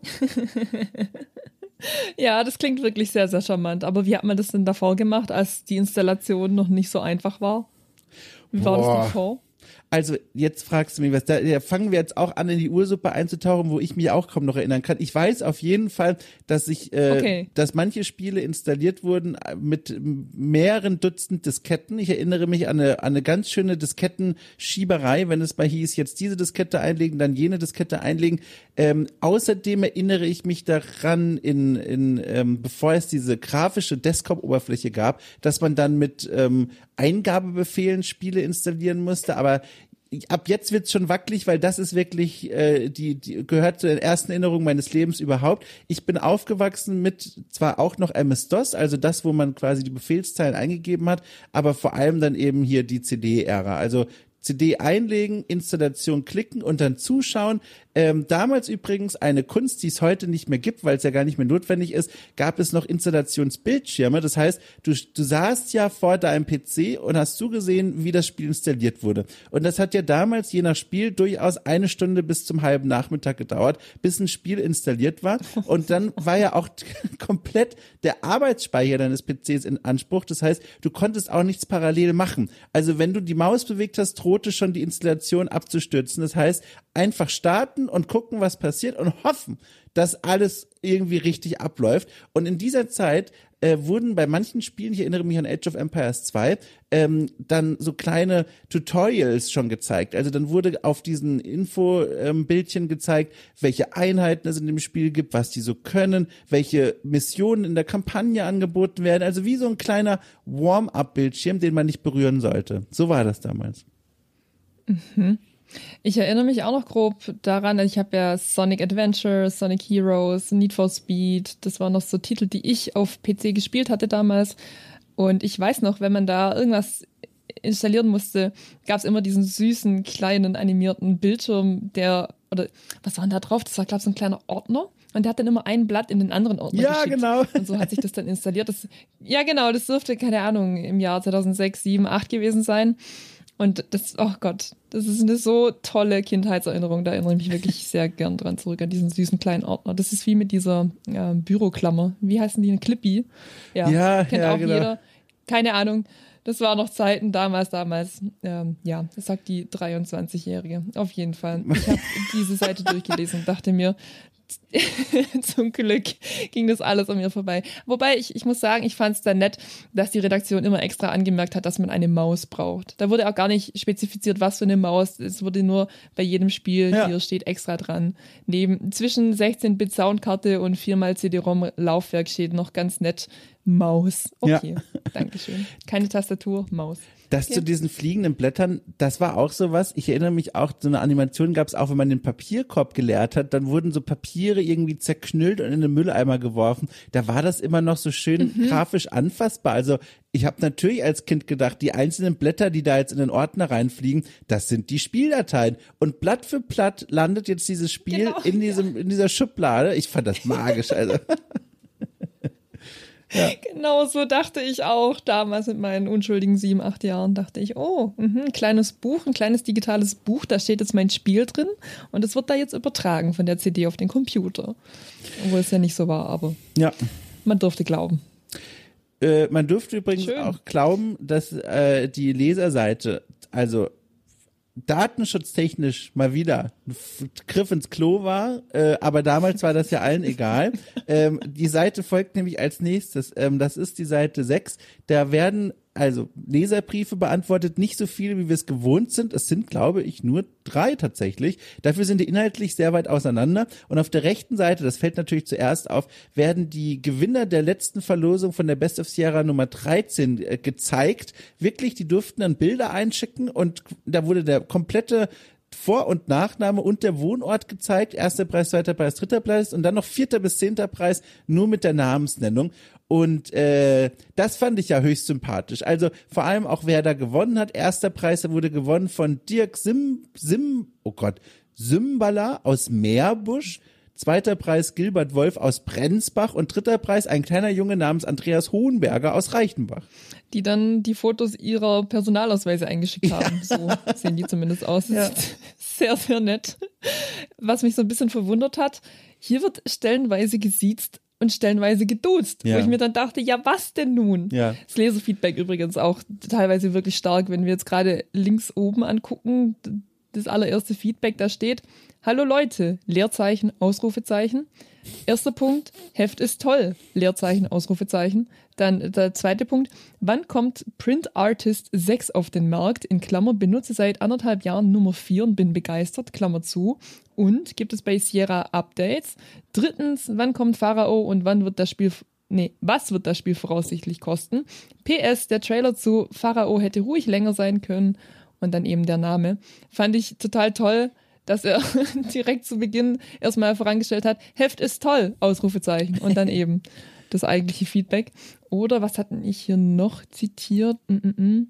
Ja, das klingt wirklich sehr, sehr charmant. Aber wie hat man das denn davor gemacht, als die Installation noch nicht so einfach war? Wie war Boah. das davor? Also jetzt fragst du mich was. Da, da fangen wir jetzt auch an, in die Ursuppe einzutauchen, wo ich mich auch kaum noch erinnern kann. Ich weiß auf jeden Fall, dass ich, äh, okay. dass manche Spiele installiert wurden äh, mit mehreren Dutzend Disketten. Ich erinnere mich an eine, an eine ganz schöne Diskettenschieberei, wenn es mal hieß, jetzt diese Diskette einlegen, dann jene Diskette einlegen. Ähm, außerdem erinnere ich mich daran, in, in ähm, bevor es diese grafische Desktop-Oberfläche gab, dass man dann mit ähm, Eingabebefehlen Spiele installieren musste, aber ab jetzt wird's schon wackelig, weil das ist wirklich äh, die, die gehört zu den ersten Erinnerungen meines Lebens überhaupt. Ich bin aufgewachsen mit zwar auch noch MS-DOS, also das, wo man quasi die Befehlszeilen eingegeben hat, aber vor allem dann eben hier die CD-Ära. Also CD einlegen, Installation klicken und dann zuschauen. Ähm, damals übrigens eine Kunst, die es heute nicht mehr gibt, weil es ja gar nicht mehr notwendig ist, gab es noch Installationsbildschirme. Das heißt, du, du saßt ja vor deinem PC und hast zugesehen, wie das Spiel installiert wurde. Und das hat ja damals je nach Spiel durchaus eine Stunde bis zum halben Nachmittag gedauert, bis ein Spiel installiert war. Und dann war ja auch komplett der Arbeitsspeicher deines PCs in Anspruch. Das heißt, du konntest auch nichts parallel machen. Also wenn du die Maus bewegt hast, drohte schon die Installation abzustürzen. Das heißt, einfach starten und gucken, was passiert und hoffen, dass alles irgendwie richtig abläuft. Und in dieser Zeit äh, wurden bei manchen Spielen, ich erinnere mich an Age of Empires 2, ähm, dann so kleine Tutorials schon gezeigt. Also dann wurde auf diesen Info-Bildchen ähm, gezeigt, welche Einheiten es in dem Spiel gibt, was die so können, welche Missionen in der Kampagne angeboten werden. Also wie so ein kleiner Warm-up-Bildschirm, den man nicht berühren sollte. So war das damals. Mhm. Ich erinnere mich auch noch grob daran, ich habe ja Sonic Adventure, Sonic Heroes, Need for Speed, das waren noch so Titel, die ich auf PC gespielt hatte damals. Und ich weiß noch, wenn man da irgendwas installieren musste, gab es immer diesen süßen, kleinen, animierten Bildschirm, der, oder was war denn da drauf? Das war, glaube ich, so ein kleiner Ordner. Und der hat dann immer ein Blatt in den anderen Ordner Ja, geschickt. genau. Und so hat sich das dann installiert. Das, ja, genau, das dürfte, keine Ahnung, im Jahr 2006, 7, 8 gewesen sein. Und das, oh Gott, das ist eine so tolle Kindheitserinnerung. Da erinnere ich mich wirklich sehr gern dran zurück, an diesen süßen kleinen Ordner. Das ist wie mit dieser äh, Büroklammer. Wie heißen die? Eine Clippy? Ja, kennt ja, auch genau. jeder. Keine Ahnung. Das war noch Zeiten damals, damals. Ähm, ja, das sagt die 23-Jährige. Auf jeden Fall. Ich habe diese Seite durchgelesen und dachte mir, zum Glück ging das alles an mir vorbei. Wobei ich, ich muss sagen, ich fand es dann nett, dass die Redaktion immer extra angemerkt hat, dass man eine Maus braucht. Da wurde auch gar nicht spezifiziert, was für eine Maus. Es wurde nur bei jedem Spiel, Ja. hier steht extra dran. Neben zwischen 16-Bit Soundkarte und 4x CD-ROM Laufwerk steht noch ganz nett Maus. Okay, Dankeschön. Keine Tastatur, Maus. Das Okay. zu diesen fliegenden Blättern, das war auch sowas. Ich erinnere mich auch, so eine Animation gab es auch, wenn man den Papierkorb geleert hat, dann wurden so Papiere irgendwie zerknüllt und in den Mülleimer geworfen. Da war das immer noch so schön Mhm. grafisch anfassbar. Also ich habe natürlich als Kind gedacht, die einzelnen Blätter, die da jetzt in den Ordner reinfliegen, das sind die Spieldateien. Und Blatt für Blatt landet jetzt dieses Spiel Genau, in diesem in dieser Schublade. Ich fand das magisch. Also Genau so dachte ich auch damals mit meinen unschuldigen sieben, acht Jahren. Dachte ich, oh, mhm, ein kleines Buch, ein kleines digitales Buch, da steht jetzt mein Spiel drin und es wird da jetzt übertragen von der CD auf den Computer. Obwohl es ja nicht so war, aber ja. man durfte glauben. Äh, man dürfte übrigens Schön. auch glauben, dass äh, die Leserseite, also datenschutztechnisch mal wieder Griff ins Klo war, äh, aber damals war das ja allen egal. ähm, die Seite folgt nämlich als nächstes. Ähm, das ist die Seite 6. Da werden also Leserbriefe beantwortet, nicht so viele, wie wir es gewohnt sind. Es sind, glaube ich, nur drei tatsächlich. Dafür sind die inhaltlich sehr weit auseinander. Und auf der rechten Seite, das fällt natürlich zuerst auf, werden die Gewinner der letzten Verlosung von der Best of Sierra Nummer 13 äh, gezeigt. Wirklich, die durften dann Bilder einschicken und da wurde der komplette vor- und Nachname und der Wohnort gezeigt. Erster Preis, zweiter Preis, dritter Preis und dann noch vierter bis zehnter Preis nur mit der Namensnennung. Und äh, das fand ich ja höchst sympathisch. Also vor allem auch wer da gewonnen hat. Erster Preis wurde gewonnen von Dirk Sim, Sim, oh Gott, Symbala aus Meerbusch. Zweiter Preis Gilbert Wolf aus Brenzbach und dritter Preis ein kleiner Junge namens Andreas Hohenberger aus Reichenbach. Die dann die Fotos ihrer Personalausweise eingeschickt haben. So sehen die zumindest aus. Ja. Sehr, sehr nett. Was mich so ein bisschen verwundert hat, hier wird stellenweise gesiezt und stellenweise geduzt, Ja. wo ich mir dann dachte, ja, was denn nun? Ja. Das Leserfeedback übrigens auch teilweise wirklich stark, wenn wir jetzt gerade links oben angucken, das allererste Feedback, da steht, Hallo Leute, Leerzeichen, Ausrufezeichen. Erster Punkt, Heft ist toll, Leerzeichen, Ausrufezeichen. Dann der zweite Punkt, wann kommt Print Artist 6 auf den Markt? In Klammer, benutze seit anderthalb Jahren Nummer 4 und bin begeistert, Klammer zu. Und gibt es bei Sierra Updates? Drittens, wann kommt Pharao und wann wird das Spiel Nee, was wird das Spiel voraussichtlich kosten? PS, der Trailer zu Pharao hätte ruhig länger sein können. Und dann eben der Name. Fand ich total toll, dass er direkt zu Beginn erstmal vorangestellt hat, Heft ist toll, Ausrufezeichen. Und dann eben das eigentliche Feedback. Oder was hatten ich hier noch zitiert? Mm -mm -mm.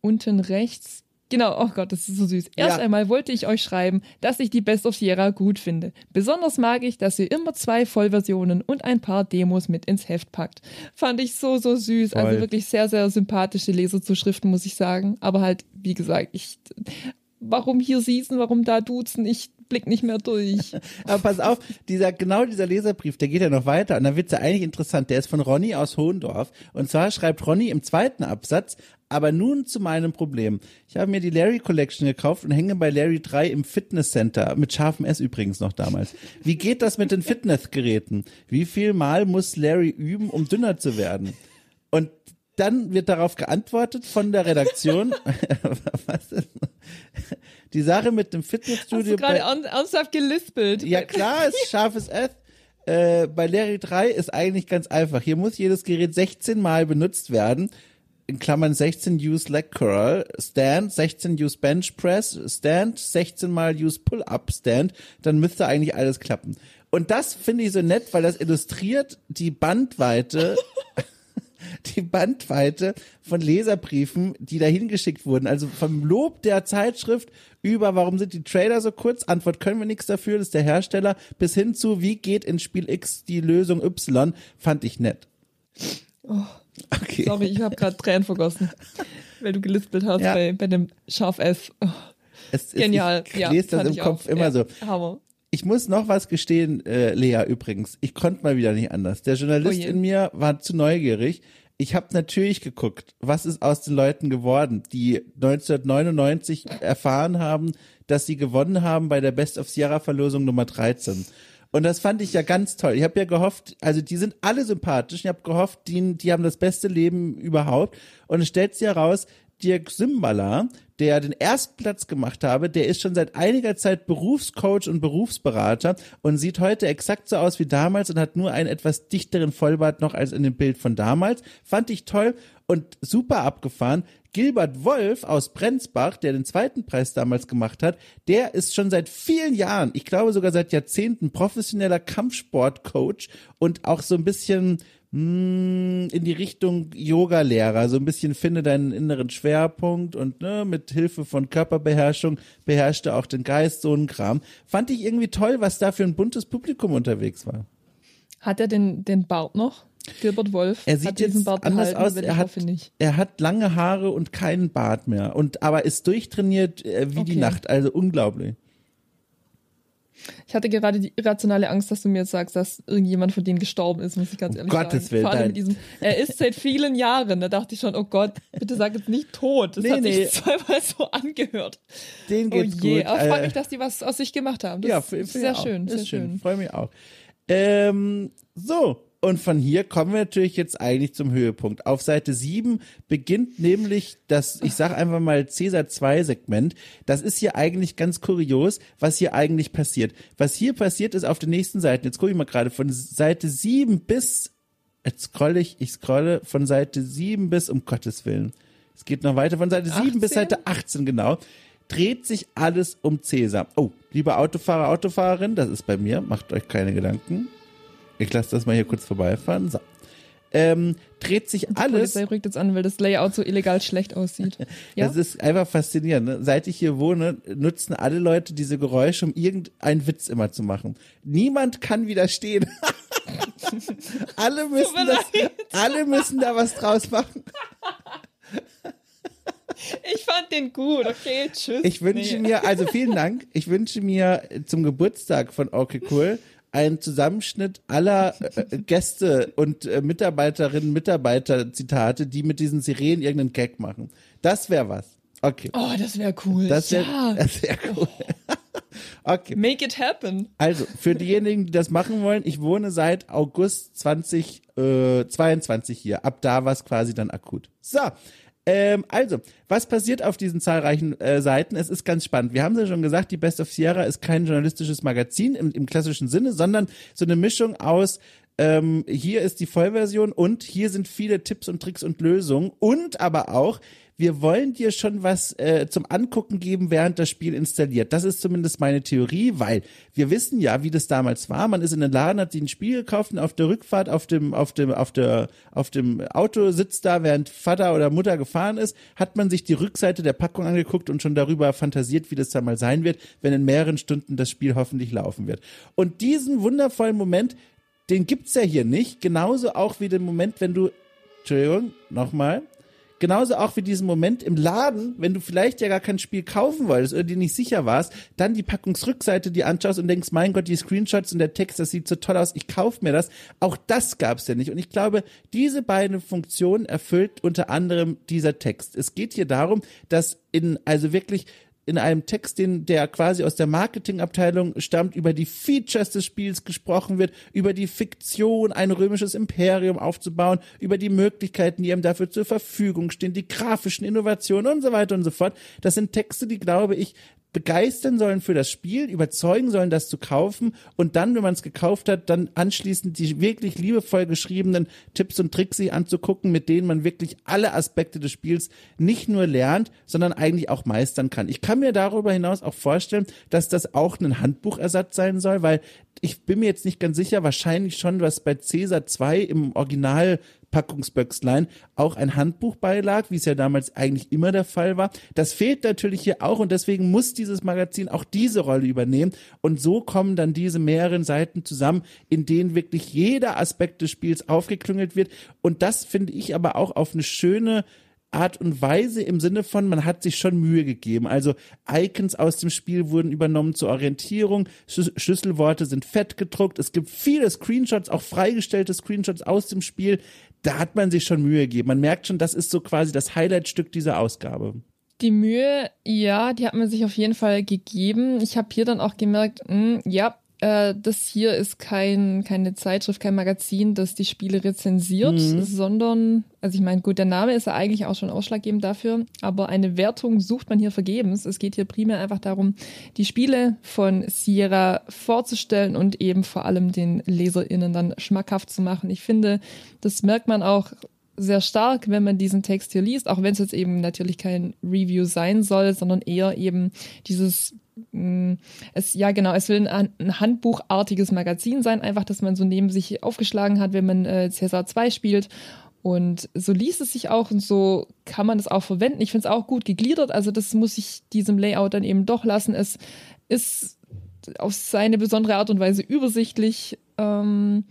Unten rechts. Genau, oh Gott, das ist so süß. Erst Ja. einmal wollte ich euch schreiben, dass ich die Best of Sierra gut finde. Besonders mag ich, dass ihr immer zwei Vollversionen und ein paar Demos mit ins Heft packt. Fand ich so, so süß. Voll. Also wirklich sehr, sehr sympathische Leserzuschriften, muss ich sagen. Aber halt, wie gesagt, ich, warum hier siezen, warum da duzen, ich blick nicht mehr durch. Aber pass auf, dieser, genau dieser Leserbrief, der geht ja noch weiter und dann wird's ja eigentlich interessant. Der ist von Ronny aus Hohendorf. Und zwar schreibt Ronny im zweiten Absatz, aber nun zu meinem Problem. Ich habe mir die Larry Collection gekauft und hänge bei Larry 3 im Fitnesscenter, mit scharfem S übrigens noch damals. Wie geht das mit den Fitnessgeräten? Wie viel Mal muss Larry üben, um dünner zu werden? Und dann wird darauf geantwortet von der Redaktion. Was ist? Die Sache mit dem Hast Fitnessstudio. du gerade ernsthaft gelispelt? ja klar, ist scharfes S. Äh, bei Larry 3 ist eigentlich ganz einfach. Hier muss jedes Gerät 16 Mal benutzt werden. in Klammern 16 Use Leg Curl, Stand, 16 Use Bench Press, Stand, 16 mal Use Pull-Up Stand, dann müsste eigentlich alles klappen. Und das finde ich so nett, weil das illustriert die Bandweite die Bandweite von Leserbriefen, die dahin geschickt wurden. Also vom Lob der Zeitschrift über, warum sind die Trailer so kurz? Antwort können wir nichts dafür, das ist der Hersteller, bis hin zu, wie geht in Spiel X die Lösung Y, fand ich nett. Oh, okay. Sorry, ich habe gerade Tränen vergossen, weil du gelispelt hast ja. bei, bei dem Scharf F. Oh. Es, Genial. ich ja, lese das im Kopf auch. immer ja, so. Hammer. Ich muss noch was gestehen, äh, Lea übrigens. Ich konnte mal wieder nicht anders. Der Journalist oh in mir war zu neugierig. Ich habe natürlich geguckt, was ist aus den Leuten geworden, die 1999 erfahren haben, dass sie gewonnen haben bei der Best of Sierra Verlosung Nummer 13. Und das fand ich ja ganz toll. Ich habe ja gehofft, also die sind alle sympathisch. Ich habe gehofft, die, die haben das beste Leben überhaupt. Und es stellt sich heraus, Dirk Simbala, der den ersten Platz gemacht habe, der ist schon seit einiger Zeit Berufscoach und Berufsberater und sieht heute exakt so aus wie damals und hat nur einen etwas dichteren Vollbart noch als in dem Bild von damals. Fand ich toll und super abgefahren. Gilbert Wolf aus Brenzbach, der den zweiten Preis damals gemacht hat, der ist schon seit vielen Jahren, ich glaube sogar seit Jahrzehnten, professioneller Kampfsportcoach und auch so ein bisschen hm, in die Richtung Yoga-Lehrer, so ein bisschen finde deinen inneren Schwerpunkt und ne, mit Hilfe von Körperbeherrschung beherrschte auch den Geist, so ein Kram. Fand ich irgendwie toll, was da für ein buntes Publikum unterwegs war. Hat er den, den Bart noch? Gilbert Wolf er sieht jetzt Bart anders aus. Er hat, er hat lange Haare und keinen Bart mehr und aber ist durchtrainiert äh, wie okay. die Nacht, also unglaublich. Ich hatte gerade die irrationale Angst, dass du mir jetzt sagst, dass irgendjemand von denen gestorben ist, muss ich ganz ehrlich um sagen. Gottes Willen. Vor mit diesem, er ist seit vielen Jahren. Da dachte ich schon, oh Gott, bitte sag jetzt nicht tot. Das nee, hat nee. sich zweimal so angehört. Den geht's oh je. gut. Aber freut äh, mich, dass die was aus sich gemacht haben. Das ja, ist sehr schön. Sehr schön. schön. Freue mich auch. Ähm, so, und von hier kommen wir natürlich jetzt eigentlich zum Höhepunkt. Auf Seite 7 beginnt nämlich das, ich sag einfach mal Cäsar 2 Segment. Das ist hier eigentlich ganz kurios, was hier eigentlich passiert. Was hier passiert ist auf den nächsten Seiten. Jetzt gucke ich mal gerade von Seite 7 bis, jetzt scrolle ich, ich scrolle von Seite 7 bis, um Gottes Willen. Es geht noch weiter von Seite 7 18? bis Seite 18, genau. Dreht sich alles um Cäsar. Oh, lieber Autofahrer, Autofahrerin, das ist bei mir, macht euch keine Gedanken. Ich lasse das mal hier kurz vorbeifahren. So. Ähm, dreht sich die alles. Polizei rückt jetzt an, weil das Layout so illegal schlecht aussieht. Ja? Das ist einfach faszinierend. Ne? Seit ich hier wohne, nutzen alle Leute diese Geräusche, um irgendeinen Witz immer zu machen. Niemand kann widerstehen. alle müssen das, alle müssen da was draus machen. Ich fand den gut, okay, tschüss. Ich wünsche nee. mir, also vielen Dank, ich wünsche mir zum Geburtstag von Okay Cool ein Zusammenschnitt aller äh, Gäste und äh, Mitarbeiterinnen, Mitarbeiter Zitate, die mit diesen Sirenen irgendeinen Gag machen. Das wäre was. Okay. Oh, das wäre cool. Das wäre ja. das wär cool. Oh. okay. Make it happen. Also, für diejenigen, die das machen wollen, ich wohne seit August 2022 äh, hier. Ab da war es quasi dann akut. So, ähm, also, was passiert auf diesen zahlreichen äh, Seiten? Es ist ganz spannend. Wir haben ja schon gesagt, die Best of Sierra ist kein journalistisches Magazin im, im klassischen Sinne, sondern so eine Mischung aus ähm, hier ist die Vollversion und hier sind viele Tipps und Tricks und Lösungen und aber auch wir wollen dir schon was äh, zum Angucken geben, während das Spiel installiert. Das ist zumindest meine Theorie, weil wir wissen ja, wie das damals war. Man ist in den Laden, hat sich ein Spiel gekauft und auf der Rückfahrt auf dem, auf dem, auf der, auf dem Auto sitzt da, während Vater oder Mutter gefahren ist, hat man sich die Rückseite der Packung angeguckt und schon darüber fantasiert, wie das da mal sein wird, wenn in mehreren Stunden das Spiel hoffentlich laufen wird. Und diesen wundervollen Moment, den gibt's ja hier nicht. Genauso auch wie den Moment, wenn du, Entschuldigung, nochmal, Genauso auch wie diesen Moment im Laden, wenn du vielleicht ja gar kein Spiel kaufen wolltest oder dir nicht sicher warst, dann die Packungsrückseite dir anschaust und denkst, mein Gott, die Screenshots und der Text, das sieht so toll aus, ich kauf mir das. Auch das gab's ja nicht. Und ich glaube, diese beiden Funktionen erfüllt unter anderem dieser Text. Es geht hier darum, dass in, also wirklich in einem Text, den, der quasi aus der Marketingabteilung stammt, über die Features des Spiels gesprochen wird, über die Fiktion, ein römisches Imperium aufzubauen, über die Möglichkeiten, die ihm dafür zur Verfügung stehen, die grafischen Innovationen und so weiter und so fort. Das sind Texte, die, glaube ich, begeistern sollen für das Spiel, überzeugen sollen, das zu kaufen und dann, wenn man es gekauft hat, dann anschließend die wirklich liebevoll geschriebenen Tipps und Tricks sich anzugucken, mit denen man wirklich alle Aspekte des Spiels nicht nur lernt, sondern eigentlich auch meistern kann. Ich kann mir darüber hinaus auch vorstellen, dass das auch ein Handbuchersatz sein soll, weil ich bin mir jetzt nicht ganz sicher, wahrscheinlich schon, was bei Caesar 2 im Original Packungsböckslein auch ein Handbuch beilag, wie es ja damals eigentlich immer der Fall war. Das fehlt natürlich hier auch und deswegen muss dieses Magazin auch diese Rolle übernehmen. Und so kommen dann diese mehreren Seiten zusammen, in denen wirklich jeder Aspekt des Spiels aufgeklüngelt wird. Und das finde ich aber auch auf eine schöne Art und Weise im Sinne von, man hat sich schon Mühe gegeben. Also Icons aus dem Spiel wurden übernommen zur Orientierung, Schlüsselworte sind fett gedruckt, es gibt viele Screenshots, auch freigestellte Screenshots aus dem Spiel da hat man sich schon Mühe gegeben. Man merkt schon, das ist so quasi das Highlightstück dieser Ausgabe. Die Mühe, ja, die hat man sich auf jeden Fall gegeben. Ich habe hier dann auch gemerkt, mh, hm, ja, äh, das hier ist kein, keine Zeitschrift, kein Magazin, das die Spiele rezensiert, mhm. sondern, also ich meine, gut, der Name ist ja eigentlich auch schon ausschlaggebend dafür, aber eine Wertung sucht man hier vergebens. Es geht hier primär einfach darum, die Spiele von Sierra vorzustellen und eben vor allem den LeserInnen dann schmackhaft zu machen. Ich finde, das merkt man auch sehr stark, wenn man diesen Text hier liest, auch wenn es jetzt eben natürlich kein Review sein soll, sondern eher eben dieses es, ja, genau, es will ein, ein, handbuchartiges Magazin sein, einfach, dass man so neben sich aufgeschlagen hat, wenn man äh, Cäsar 2 spielt. Und so liest es sich auch und so kann man es auch verwenden. Ich finde es auch gut gegliedert, also das muss ich diesem Layout dann eben doch lassen. Es ist auf seine besondere Art und Weise übersichtlich. Ähm,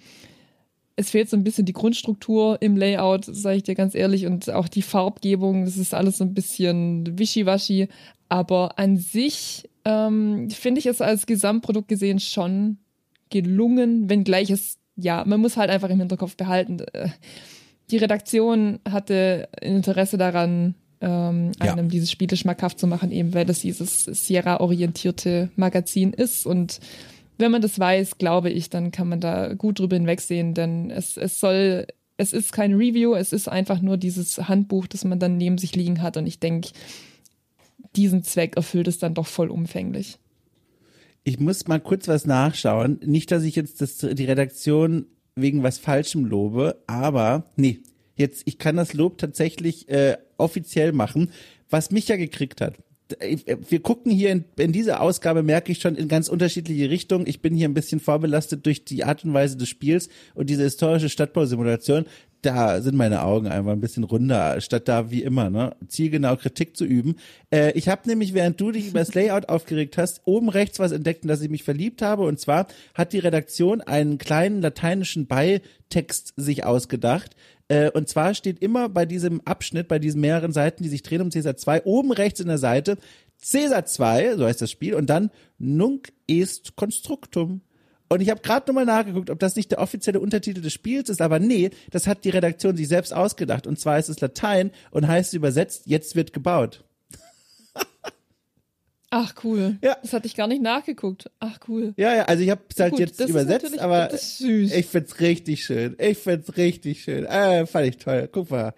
es fehlt so ein bisschen die Grundstruktur im Layout, sage ich dir ganz ehrlich, und auch die Farbgebung, das ist alles so ein bisschen wischiwaschi. Aber an sich ähm, finde ich es als Gesamtprodukt gesehen schon gelungen, wenngleich es, ja, man muss halt einfach im Hinterkopf behalten. Äh, die Redaktion hatte Interesse daran, ähm, ja. einem dieses Spiel schmackhaft zu machen, eben weil das dieses Sierra-orientierte Magazin ist. Und wenn man das weiß, glaube ich, dann kann man da gut drüber hinwegsehen, denn es, es soll, es ist kein Review, es ist einfach nur dieses Handbuch, das man dann neben sich liegen hat. Und ich denke, diesen Zweck erfüllt es dann doch vollumfänglich. Ich muss mal kurz was nachschauen. Nicht, dass ich jetzt das, die Redaktion wegen was Falschem lobe, aber nee, jetzt, ich kann das Lob tatsächlich äh, offiziell machen, was mich ja gekriegt hat. Wir gucken hier in, in dieser Ausgabe, merke ich schon, in ganz unterschiedliche Richtungen. Ich bin hier ein bisschen vorbelastet durch die Art und Weise des Spiels und diese historische Stadtbausimulation da sind meine Augen einfach ein bisschen runder, statt da wie immer, ne, zielgenau Kritik zu üben. Äh, ich habe nämlich, während du dich über das Layout aufgeregt hast, oben rechts was entdeckt, in das ich mich verliebt habe. Und zwar hat die Redaktion einen kleinen lateinischen Beitext sich ausgedacht. Äh, und zwar steht immer bei diesem Abschnitt, bei diesen mehreren Seiten, die sich drehen um Caesar 2, oben rechts in der Seite Caesar 2, so heißt das Spiel, und dann Nunc est constructum. Und ich habe gerade nochmal nachgeguckt, ob das nicht der offizielle Untertitel des Spiels ist, aber nee, das hat die Redaktion sich selbst ausgedacht. Und zwar ist es Latein und heißt übersetzt, jetzt wird gebaut. Ach cool. Ja. Das hatte ich gar nicht nachgeguckt. Ach cool. Ja, ja, also ich habe es halt Gut, jetzt übersetzt, aber ich find's richtig schön. Ich find's richtig schön. Äh, fand ich toll. Guck mal.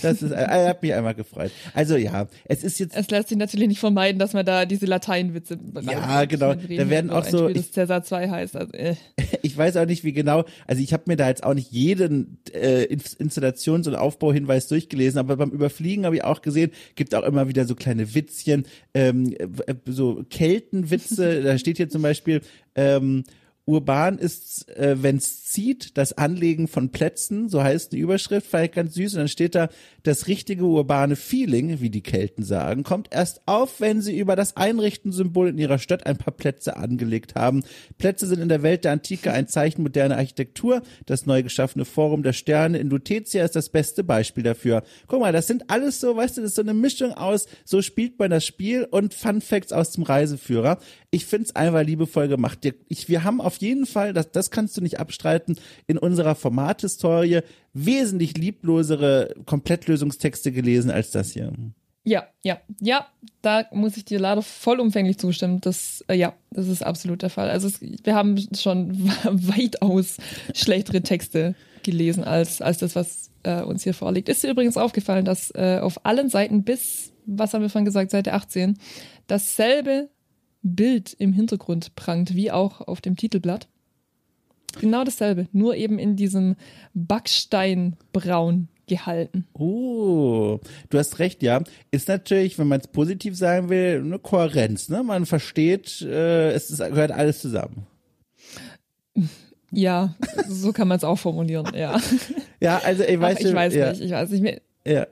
Das ist, äh, hat mich einmal gefreut. Also ja, es ist jetzt. Es lässt sich natürlich nicht vermeiden, dass man da diese Lateinwitze. Ja, genau. Da werden auch so. Spiel, das Cäsar 2 heißt. Also, äh. Ich weiß auch nicht, wie genau. Also ich habe mir da jetzt auch nicht jeden äh, Installations- und Aufbauhinweis durchgelesen, aber beim Überfliegen habe ich auch gesehen, gibt auch immer wieder so kleine Witzchen, ähm, äh, so Keltenwitze. da steht hier zum Beispiel. Ähm, Urban ist, äh, wenn's zieht, das Anlegen von Plätzen, so heißt die Überschrift, vielleicht ganz süß. Und dann steht da, das richtige urbane Feeling, wie die Kelten sagen, kommt erst auf, wenn sie über das Einrichtensymbol in ihrer Stadt ein paar Plätze angelegt haben. Plätze sind in der Welt der Antike ein Zeichen moderner Architektur. Das neu geschaffene Forum der Sterne in Lutetia ist das beste Beispiel dafür. Guck mal, das sind alles so, weißt du, das ist so eine Mischung aus, so spielt man das Spiel und Fun Facts aus dem Reiseführer. Ich find's einfach liebevoll gemacht. Ich, wir haben auf jeden Fall, das, das kannst du nicht abstreiten, in unserer Formathistorie wesentlich lieblosere Komplettlösungstexte gelesen als das hier. Ja, ja, ja, da muss ich dir leider vollumfänglich zustimmen. Das, äh, ja, das ist absolut der Fall. Also es, wir haben schon weitaus schlechtere Texte gelesen als, als das, was äh, uns hier vorliegt. Ist dir übrigens aufgefallen, dass äh, auf allen Seiten bis, was haben wir vorhin gesagt, Seite 18, dasselbe Bild im Hintergrund prangt, wie auch auf dem Titelblatt. Genau dasselbe, nur eben in diesem Backsteinbraun gehalten. Oh, du hast recht, ja. Ist natürlich, wenn man es positiv sagen will, eine Kohärenz. Ne? Man versteht, äh, es ist, gehört alles zusammen. Ja, so kann man es auch formulieren, ja. Ja, also ich weiß, ich weiß ja. nicht, ich weiß nicht mehr. Ja.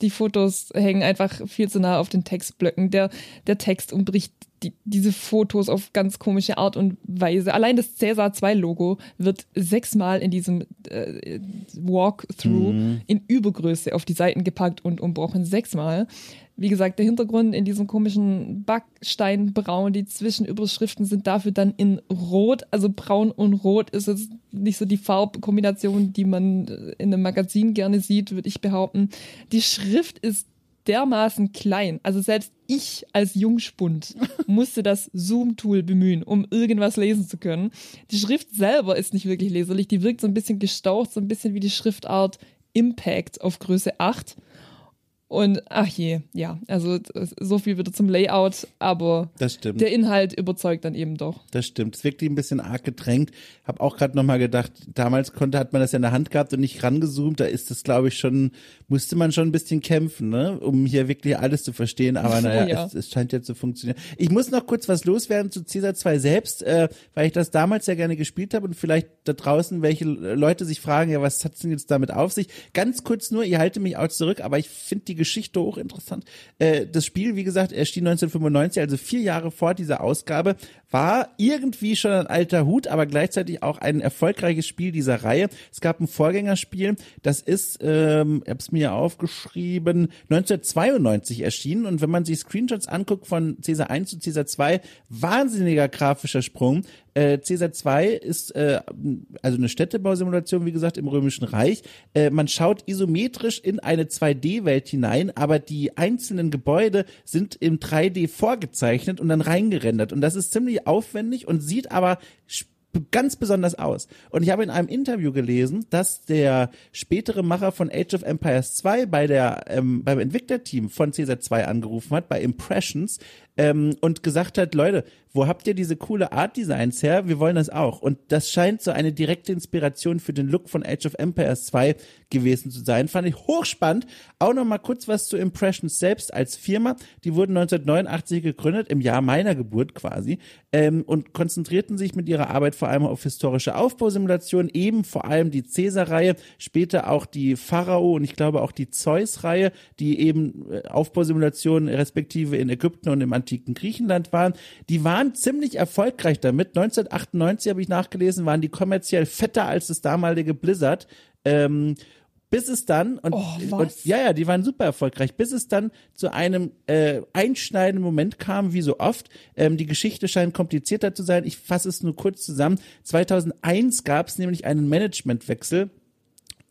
Die Fotos hängen einfach viel zu nah auf den Textblöcken. Der, der Text umbricht die, diese Fotos auf ganz komische Art und Weise. Allein das Cäsar 2 Logo wird sechsmal in diesem äh, Walkthrough Mhm. in Übergröße auf die Seiten gepackt und umbrochen. Sechsmal. Wie gesagt, der Hintergrund in diesem komischen Backsteinbraun, die Zwischenüberschriften sind dafür dann in Rot. Also braun und rot ist jetzt nicht so die Farbkombination, die man in einem Magazin gerne sieht, würde ich behaupten. Die Schrift ist dermaßen klein. Also selbst ich als Jungspund musste das Zoom-Tool bemühen, um irgendwas lesen zu können. Die Schrift selber ist nicht wirklich leserlich. Die wirkt so ein bisschen gestaucht, so ein bisschen wie die Schriftart Impact auf Größe 8. Und ach je, ja, also so viel wieder zum Layout, aber der Inhalt überzeugt dann eben doch. Das stimmt. Es wirkt ein bisschen arg gedrängt. Hab auch gerade nochmal gedacht, damals konnte, hat man das ja in der Hand gehabt und nicht rangezoomt. Da ist das, glaube ich, schon, musste man schon ein bisschen kämpfen, ne? um hier wirklich alles zu verstehen. Aber naja, ja. es, es scheint ja zu funktionieren. Ich muss noch kurz was loswerden zu Caesar 2 selbst, äh, weil ich das damals ja gerne gespielt habe und vielleicht da draußen welche Leute sich fragen, ja, was hat's denn jetzt damit auf sich? Ganz kurz nur, ihr haltet mich auch zurück, aber ich finde die Geschichte hochinteressant. Äh, das Spiel, wie gesagt, erschien 1995, also vier Jahre vor dieser Ausgabe, war irgendwie schon ein alter Hut, aber gleichzeitig auch ein erfolgreiches Spiel dieser Reihe. Es gab ein Vorgängerspiel, das ist, ähm, ich habe es mir aufgeschrieben, 1992 erschienen und wenn man sich Screenshots anguckt von Caesar 1 zu Caesar 2, wahnsinniger grafischer Sprung. Äh, Caesar 2 ist äh, also eine Städtebausimulation, wie gesagt, im Römischen Reich. Äh, man schaut isometrisch in eine 2D-Welt hinein, aber die einzelnen Gebäude sind im 3D vorgezeichnet und dann reingerendert. Und das ist ziemlich aufwendig und sieht aber ganz besonders aus. Und ich habe in einem Interview gelesen, dass der spätere Macher von Age of Empires 2 bei der ähm, beim Entwicklerteam von Caesar 2 angerufen hat, bei Impressions, ähm, und gesagt hat, Leute, wo habt ihr diese coole Art Designs her? Wir wollen das auch. Und das scheint so eine direkte Inspiration für den Look von Age of Empires 2 gewesen zu sein. Fand ich hochspannend. Auch noch mal kurz was zu Impressions selbst als Firma. Die wurden 1989 gegründet, im Jahr meiner Geburt quasi, ähm, und konzentrierten sich mit ihrer Arbeit vor allem auf historische Aufbausimulationen, eben vor allem die Caesar-Reihe, später auch die Pharao und ich glaube auch die Zeus-Reihe, die eben äh, Aufbausimulationen respektive in Ägypten und im antiken Griechenland waren. Die waren ziemlich erfolgreich damit. 1998 habe ich nachgelesen, waren die kommerziell fetter als das damalige Blizzard. Ähm, bis es dann und, Oh, und ja ja die waren super erfolgreich. Bis es dann zu einem äh, einschneidenden Moment kam wie so oft. Ähm, die Geschichte scheint komplizierter zu sein. Ich fasse es nur kurz zusammen. 2001 gab es nämlich einen Managementwechsel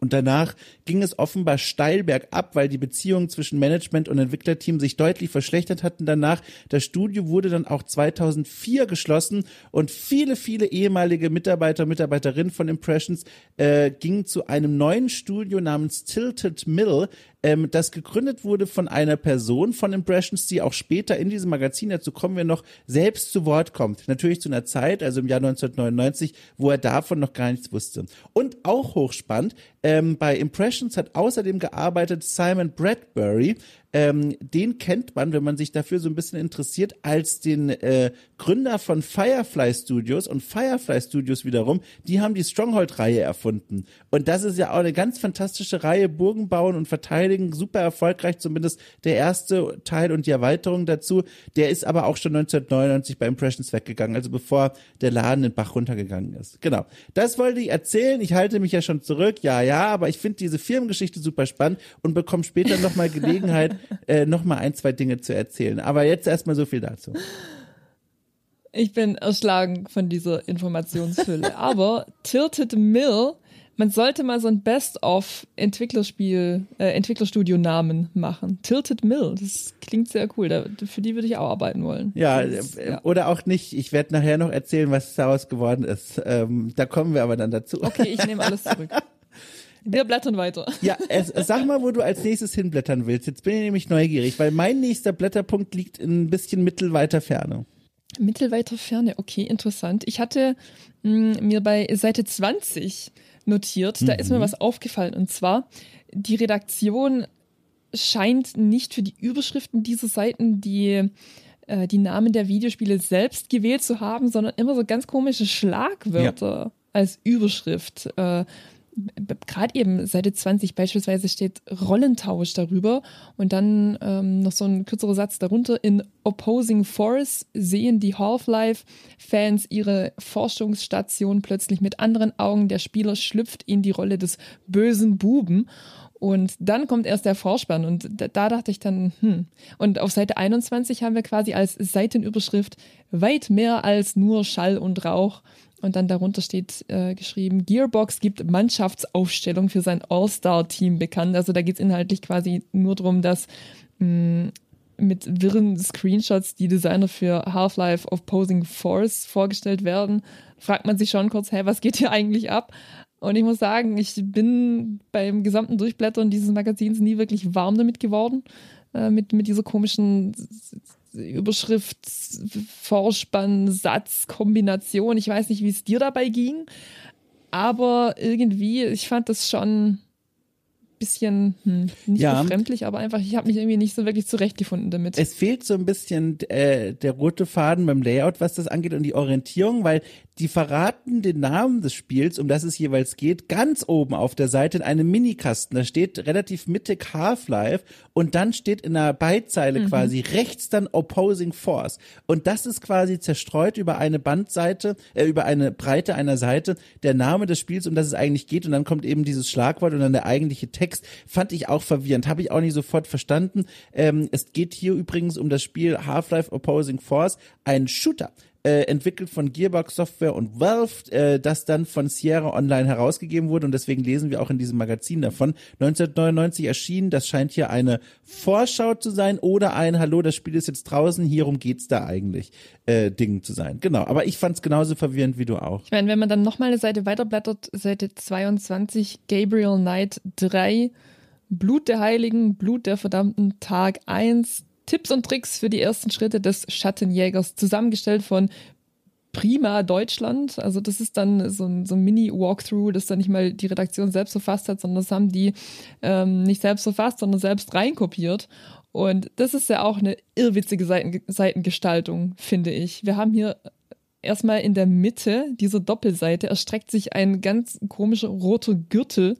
und danach ging es offenbar steil bergab, weil die Beziehungen zwischen Management und Entwicklerteam sich deutlich verschlechtert hatten danach. Das Studio wurde dann auch 2004 geschlossen und viele, viele ehemalige Mitarbeiter Mitarbeiterinnen von Impressions äh, gingen zu einem neuen Studio namens Tilted Mill, ähm, das gegründet wurde von einer Person von Impressions, die auch später in diesem Magazin, dazu kommen wir noch, selbst zu Wort kommt. Natürlich zu einer Zeit, also im Jahr 1999, wo er davon noch gar nichts wusste. Und auch hochspannend, ähm, bei Impressions hat außerdem gearbeitet Simon Bradbury. Ähm, den kennt man, wenn man sich dafür so ein bisschen interessiert, als den äh, Gründer von Firefly Studios und Firefly Studios wiederum, die haben die Stronghold-Reihe erfunden. Und das ist ja auch eine ganz fantastische Reihe, Burgen bauen und verteidigen, super erfolgreich, zumindest der erste Teil und die Erweiterung dazu. Der ist aber auch schon 1999 bei Impressions weggegangen, also bevor der Laden den Bach runtergegangen ist. Genau. Das wollte ich erzählen. Ich halte mich ja schon zurück. Ja, ja, aber ich finde diese Firmengeschichte super spannend und bekomme später nochmal Gelegenheit, äh, nochmal ein, zwei Dinge zu erzählen. Aber jetzt erstmal so viel dazu. Ich bin erschlagen von dieser Informationsfülle. Aber Tilted Mill, man sollte mal so ein Best-of Entwicklerspiel, äh, Entwicklerstudio-Namen machen. Tilted Mill, das klingt sehr cool. Da, für die würde ich auch arbeiten wollen. Ja, Das, äh, oder auch nicht. Ich werde nachher noch erzählen, was daraus geworden ist. Ähm, da kommen wir aber dann dazu. Okay, ich nehme alles zurück. Wir blättern weiter. Ja, es, sag mal, wo du als nächstes hinblättern willst. Jetzt bin ich nämlich neugierig, weil mein nächster Blätterpunkt liegt in ein bisschen mittelweiter Ferne. Mittelweiter Ferne, okay, interessant. Ich hatte mh, mir bei Seite 20 notiert, da ist mir was aufgefallen und zwar, die Redaktion scheint nicht für die Überschriften dieser Seiten die äh, die Namen der Videospiele selbst gewählt zu haben, sondern immer so ganz komische Schlagwörter ja. als Überschrift. Äh, Gerade eben Seite 20 beispielsweise steht Rollentausch darüber und dann ähm, noch so ein kürzerer Satz darunter. In Opposing Force sehen die Half-Life-Fans ihre Forschungsstation plötzlich mit anderen Augen. Der Spieler schlüpft in die Rolle des bösen Buben. Und dann kommt erst der Vorspann und da, da, dachte ich dann, hm. Und auf Seite 21 haben wir quasi als Seitenüberschrift weit mehr als nur Schall und Rauch. Und dann darunter steht äh, geschrieben, Gearbox gibt Mannschaftsaufstellung für sein All-Star-Team bekannt. Also da geht es inhaltlich quasi nur darum, dass mh, mit wirren Screenshots die Designer für Half-Life Opposing Force vorgestellt werden. Fragt man sich schon kurz, hä, was geht hier eigentlich ab? Und ich muss sagen, ich bin beim gesamten Durchblättern dieses Magazins nie wirklich warm damit geworden. Äh, mit, mit dieser komischen Überschrift, Vorspann, Satz, Kombination. Ich weiß nicht, wie es dir dabei ging. Aber irgendwie, ich fand das schon bisschen hm, nicht ja. befremdlich, aber einfach, ich habe mich irgendwie nicht so wirklich zurechtgefunden damit. Es fehlt so ein bisschen äh, der rote Faden beim Layout, was das angeht und die Orientierung, weil die verraten den Namen des Spiels, um das es jeweils geht, ganz oben auf der Seite in einem Minikasten. Da steht relativ mittig Half-Life und dann steht in einer Beitzeile mhm. quasi rechts dann Opposing Force. Und das ist quasi zerstreut über eine Bandseite, äh, über eine Breite einer Seite, der Name des Spiels, um das es eigentlich geht. Und dann kommt eben dieses Schlagwort und dann der eigentliche Text. Fand ich auch verwirrend, habe ich auch nicht sofort verstanden. Ähm, es geht hier übrigens um das Spiel Half-Life Opposing Force, ein Shooter äh, entwickelt von Gearbox Software und Valve, äh, das dann von Sierra Online herausgegeben wurde und deswegen lesen wir auch in diesem Magazin davon. 1999 erschienen, das scheint hier eine Vorschau zu sein oder ein Hallo, das Spiel ist jetzt draußen, hierum geht's da eigentlich, äh, Ding zu sein. Genau, aber ich fand's genauso verwirrend wie du auch. Ich meine, wenn man dann nochmal eine Seite weiterblättert, Seite 22, Gabriel Knight 3, Blut der Heiligen, Blut der Verdammten, Tag 1, Tipps und Tricks für die ersten Schritte des Schattenjägers, zusammengestellt von Prima Deutschland. Also das ist dann so ein, so ein Mini-Walkthrough, das dann nicht mal die Redaktion selbst verfasst hat, sondern das haben die ähm, nicht selbst verfasst, sondern selbst reinkopiert. Und das ist ja auch eine irrwitzige Seiten Seitengestaltung, finde ich. Wir haben hier erstmal in der Mitte dieser Doppelseite erstreckt sich ein ganz komischer roter Gürtel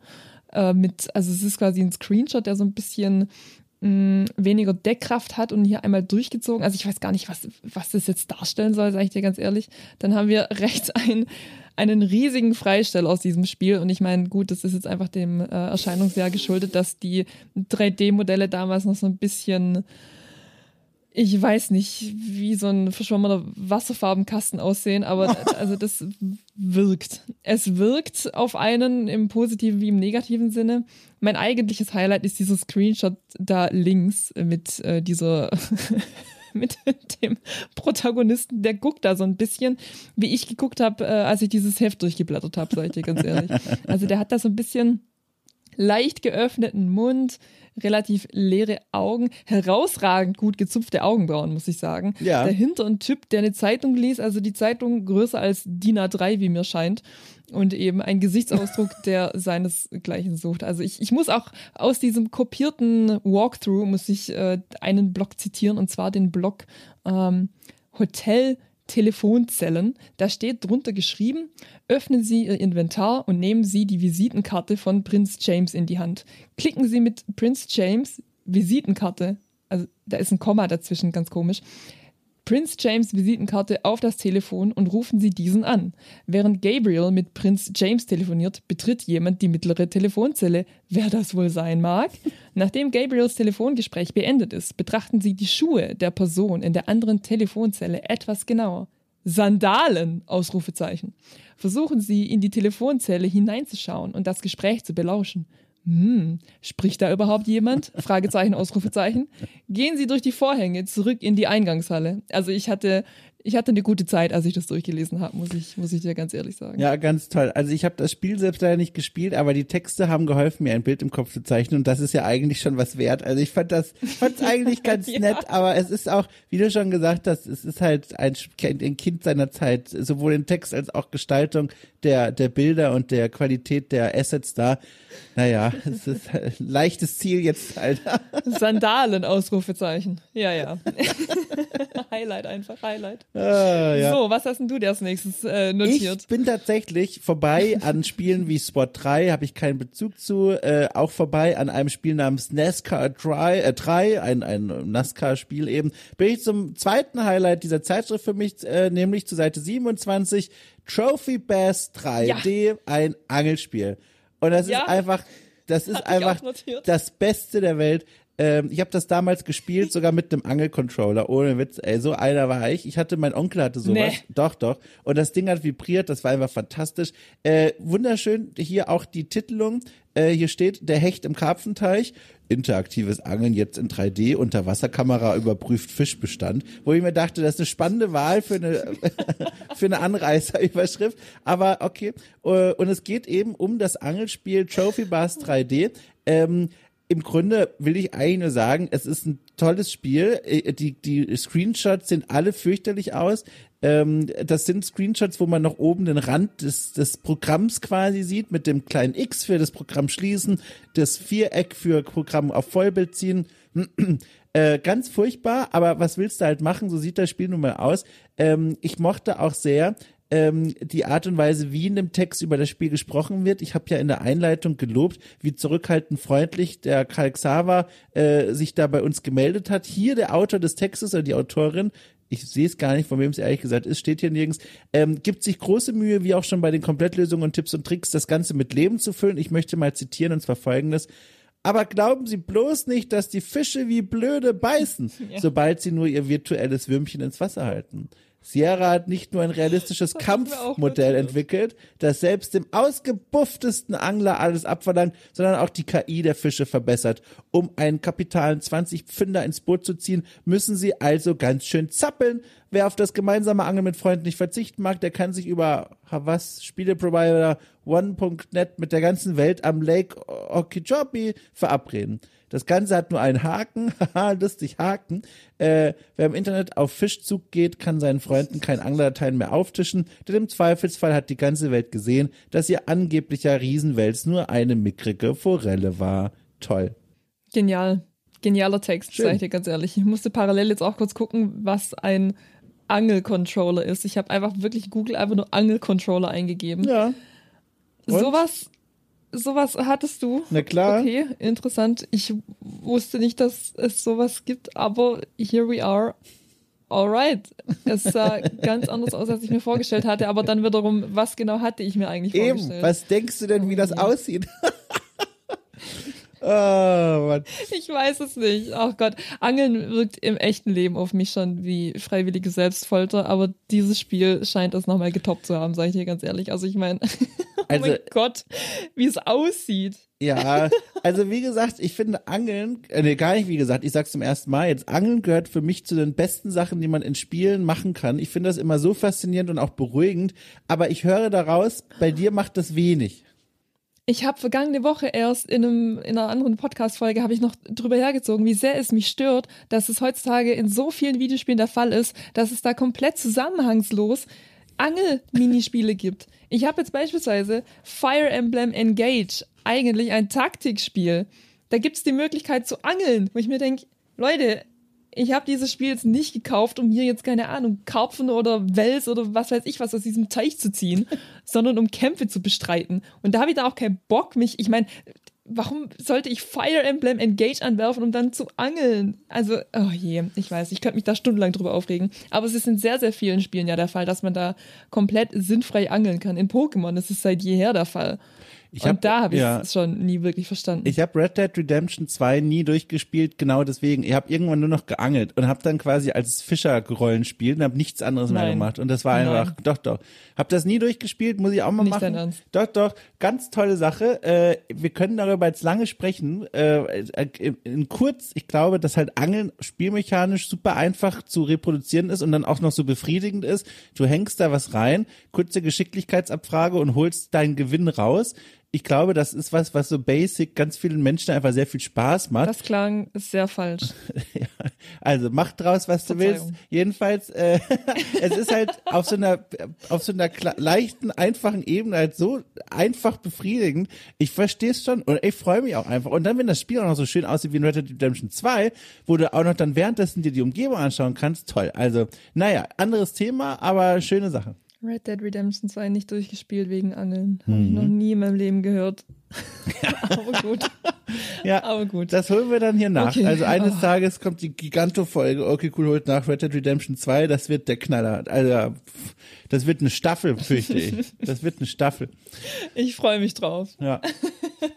äh, mit, also es ist quasi ein Screenshot, der so ein bisschen mh, weniger Deckkraft hat und hier einmal durchgezogen. Also ich weiß gar nicht, was, was das jetzt darstellen soll, sage ich dir ganz ehrlich. Dann haben wir rechts ein, einen riesigen Freisteller aus diesem Spiel. Und ich meine, gut, das ist jetzt einfach dem äh, Erscheinungsjahr geschuldet, dass die 3D-Modelle damals noch so ein bisschen ich weiß nicht, wie so ein verschwommener Wasserfarbenkasten aussehen, aber also das wirkt. Es wirkt auf einen im positiven wie im negativen Sinne. Mein eigentliches Highlight ist dieser Screenshot da links mit äh, dieser mit dem Protagonisten, der guckt da so ein bisschen, wie ich geguckt habe, äh, als ich dieses Heft durchgeblättert habe, sag ich dir ganz ehrlich. Also der hat da so ein bisschen leicht geöffneten Mund, relativ leere Augen, herausragend gut gezupfte Augenbrauen, muss ich sagen. Ja. Dahinter ein Typ, der eine Zeitung liest, also die Zeitung größer als DIN A3, wie mir scheint. Und eben ein Gesichtsausdruck, der seinesgleichen sucht. Also ich, ich muss auch aus diesem kopierten Walkthrough, muss ich äh, einen Blog zitieren, und zwar den Blog ähm, Hotel Telefonzellen. Da steht drunter geschrieben, öffnen Sie Ihr Inventar und nehmen Sie die Visitenkarte von Prinz James in die Hand. Klicken Sie mit Prinz James Visitenkarte, also da ist ein Komma dazwischen, ganz komisch, Prinz James Visitenkarte auf das Telefon und rufen Sie diesen an. Während Gabriel mit Prinz James telefoniert, betritt jemand die mittlere Telefonzelle. Wer das wohl sein mag? Nachdem Gabriels Telefongespräch beendet ist, betrachten Sie die Schuhe der Person in der anderen Telefonzelle etwas genauer. Sandalen! Versuchen Sie in die Telefonzelle hineinzuschauen und das Gespräch zu belauschen. Hm, spricht da überhaupt jemand? Fragezeichen, Ausrufezeichen. Gehen Sie durch die Vorhänge zurück in die Eingangshalle. Also ich hatte ich hatte eine gute Zeit, als ich das durchgelesen habe, muss ich, muss ich dir ganz ehrlich sagen. Ja, ganz toll. Also ich habe das Spiel selbst leider nicht gespielt, aber die Texte haben geholfen, mir ein Bild im Kopf zu zeichnen und das ist ja eigentlich schon was wert. Also ich fand das fand's eigentlich ganz ja. nett, aber es ist auch, wie du schon gesagt hast, es ist halt ein, ein Kind seiner Zeit, sowohl in Text als auch Gestaltung der, der Bilder und der Qualität der Assets da. Naja, es ist ein leichtes Ziel jetzt, Alter. Sandalen, Ausrufezeichen. Ja, ja. Highlight einfach, Highlight. Ah, ja. So, was hast denn du dir als nächstes äh, notiert? Ich bin tatsächlich vorbei an Spielen wie Spot 3, habe ich keinen Bezug zu. Äh, auch vorbei an einem Spiel namens NASCAR 3, äh, 3 ein, ein NASCAR-Spiel eben. Bin ich zum zweiten Highlight dieser Zeitschrift für mich, äh, nämlich zu Seite 27, Trophy Bass 3D, ja. ein Angelspiel. Und das ja. ist einfach, das ist einfach das Beste der Welt. Ähm, ich habe das damals gespielt, sogar mit einem Angelcontroller, ohne Witz. Ey, so einer war ich. Ich hatte, mein Onkel hatte sowas. Nee. Doch, doch. Und das Ding hat vibriert, das war einfach fantastisch. Äh, wunderschön, hier auch die Titelung. Äh, hier steht, der Hecht im Karpfenteich. Interaktives Angeln jetzt in 3D. Unterwasserkamera überprüft Fischbestand. Wo ich mir dachte, das ist eine spannende Wahl für eine, für eine Anreißerüberschrift. Aber okay. Äh, und es geht eben um das Angelspiel Trophy Bars 3D. Ähm, im Grunde will ich eigentlich nur sagen, es ist ein tolles Spiel. Äh, die, die Screenshots sehen alle fürchterlich aus. Ähm, das sind Screenshots, wo man noch oben den Rand des, des Programms quasi sieht, mit dem kleinen X für das Programm schließen, das Viereck für Programm auf Vollbild ziehen. Äh, ganz furchtbar, aber was willst du halt machen? So sieht das Spiel nun mal aus. Ähm, ich mochte auch sehr, ähm, die Art und Weise, wie in dem Text über das Spiel gesprochen wird. Ich habe ja in der Einleitung gelobt, wie zurückhaltend freundlich der Karl Xaver äh, sich da bei uns gemeldet hat. Hier der Autor des Textes oder die Autorin, ich sehe es gar nicht, von wem es ehrlich gesagt ist, steht hier nirgends, ähm, gibt sich große Mühe, wie auch schon bei den Komplettlösungen und Tipps und Tricks, das Ganze mit Leben zu füllen. Ich möchte mal zitieren, und zwar folgendes. Aber glauben Sie bloß nicht, dass die Fische wie blöde beißen, ja. sobald sie nur ihr virtuelles Würmchen ins Wasser halten. Sierra hat nicht nur ein realistisches Kampfmodell entwickelt, das selbst dem ausgebufftesten Angler alles abverlangt, sondern auch die KI der Fische verbessert. Um einen kapitalen 20 Pfünder ins Boot zu ziehen, müssen sie also ganz schön zappeln. Wer auf das gemeinsame Angeln mit Freunden nicht verzichten mag, der kann sich über Havas Spieleprovider One.net mit der ganzen Welt am Lake Okeechobee verabreden. Das Ganze hat nur einen Haken, haha, lustig Haken. Äh, wer im Internet auf Fischzug geht, kann seinen Freunden kein Anglerdateien mehr auftischen, denn im Zweifelsfall hat die ganze Welt gesehen, dass ihr angeblicher Riesenwels nur eine mickrige Forelle war. Toll. Genial. Genialer Text, sag ich dir ganz ehrlich. Ich musste parallel jetzt auch kurz gucken, was ein Angelcontroller ist. Ich habe einfach wirklich Google einfach nur Angelcontroller eingegeben. Ja. Und? Sowas sowas hattest du? Na klar. Okay, interessant. Ich wusste nicht, dass es sowas gibt, aber here we are. Alright. Es sah ganz anders aus, als ich mir vorgestellt hatte, aber dann wiederum, was genau hatte ich mir eigentlich Eben. vorgestellt? Was denkst du denn, wie das aussieht? Oh, Mann. Ich weiß es nicht. Ach oh Gott. Angeln wirkt im echten Leben auf mich schon wie freiwillige Selbstfolter, aber dieses Spiel scheint es nochmal getoppt zu haben, sage ich dir ganz ehrlich. Also ich meine, oh also, mein Gott, wie es aussieht. Ja, also wie gesagt, ich finde Angeln, äh, nee, gar nicht wie gesagt, ich sag's zum ersten Mal jetzt, Angeln gehört für mich zu den besten Sachen, die man in Spielen machen kann. Ich finde das immer so faszinierend und auch beruhigend, aber ich höre daraus, bei dir macht das wenig. Ich habe vergangene Woche erst in, einem, in einer anderen Podcast-Folge habe ich noch drüber hergezogen, wie sehr es mich stört, dass es heutzutage in so vielen Videospielen der Fall ist, dass es da komplett zusammenhangslos Angel-Minispiele gibt. Ich habe jetzt beispielsweise Fire Emblem Engage, eigentlich ein Taktikspiel. Da gibt es die Möglichkeit zu angeln, wo ich mir denke, Leute, ich habe dieses Spiel jetzt nicht gekauft, um hier jetzt, keine Ahnung, Karpfen oder Wels oder was weiß ich was aus diesem Teich zu ziehen, sondern um Kämpfe zu bestreiten. Und da habe ich da auch keinen Bock, mich, ich meine, warum sollte ich Fire Emblem Engage anwerfen, um dann zu angeln? Also, oh je, ich weiß, ich könnte mich da stundenlang drüber aufregen. Aber es ist in sehr, sehr vielen Spielen ja der Fall, dass man da komplett sinnfrei angeln kann. In Pokémon ist es seit jeher der Fall. Ich Und hab- da habe ich ja. es schon nie wirklich verstanden. Ich habe Red Dead Redemption 2 nie durchgespielt, genau deswegen. Ich habe irgendwann nur noch geangelt und habe dann quasi als Fischer-Rollen gespielt und habe nichts anderes mehr Nein. gemacht. Und das war einfach, Nein. doch, doch. Hab das nie durchgespielt, muss ich auch mal Nicht machen. dein Ernst. Doch, doch, ganz tolle Sache. Äh, wir können darüber jetzt lange sprechen. Äh, in, in kurz, ich glaube, dass halt Angeln spielmechanisch super einfach zu reproduzieren ist und dann auch noch so befriedigend ist. Du hängst da was rein, kurze Geschicklichkeitsabfrage und holst deinen Gewinn raus. Ich glaube, das ist was, was so basic ganz vielen Menschen einfach sehr viel Spaß macht. das klang sehr falsch. Ja, also mach draus, was du willst. Jedenfalls, äh, es ist halt auf so einer, auf so einer leichten, einfachen Ebene halt so einfach befriedigend. Ich verstehe es schon und ich freue mich auch einfach. Und dann, wenn das Spiel auch noch so schön aussieht wie in Red Dead Redemption 2, wo du auch noch dann währenddessen dir die Umgebung anschauen kannst, toll. Also, naja, anderes Thema, aber schöne Sache. Red Dead Redemption 2 nicht durchgespielt wegen Angeln. Habe ich Mhm. noch nie in meinem Leben gehört. aber gut. Ja, Aber gut. Das holen wir dann hier nach. Okay. Also eines Oh. Tages kommt die Giganto-Folge. Okay, cool, holt nach Red Dead Redemption 2. Das wird der Knaller. Also, das wird eine Staffel, fürchte ich. Das wird eine Staffel. Ich freue mich drauf. Ja.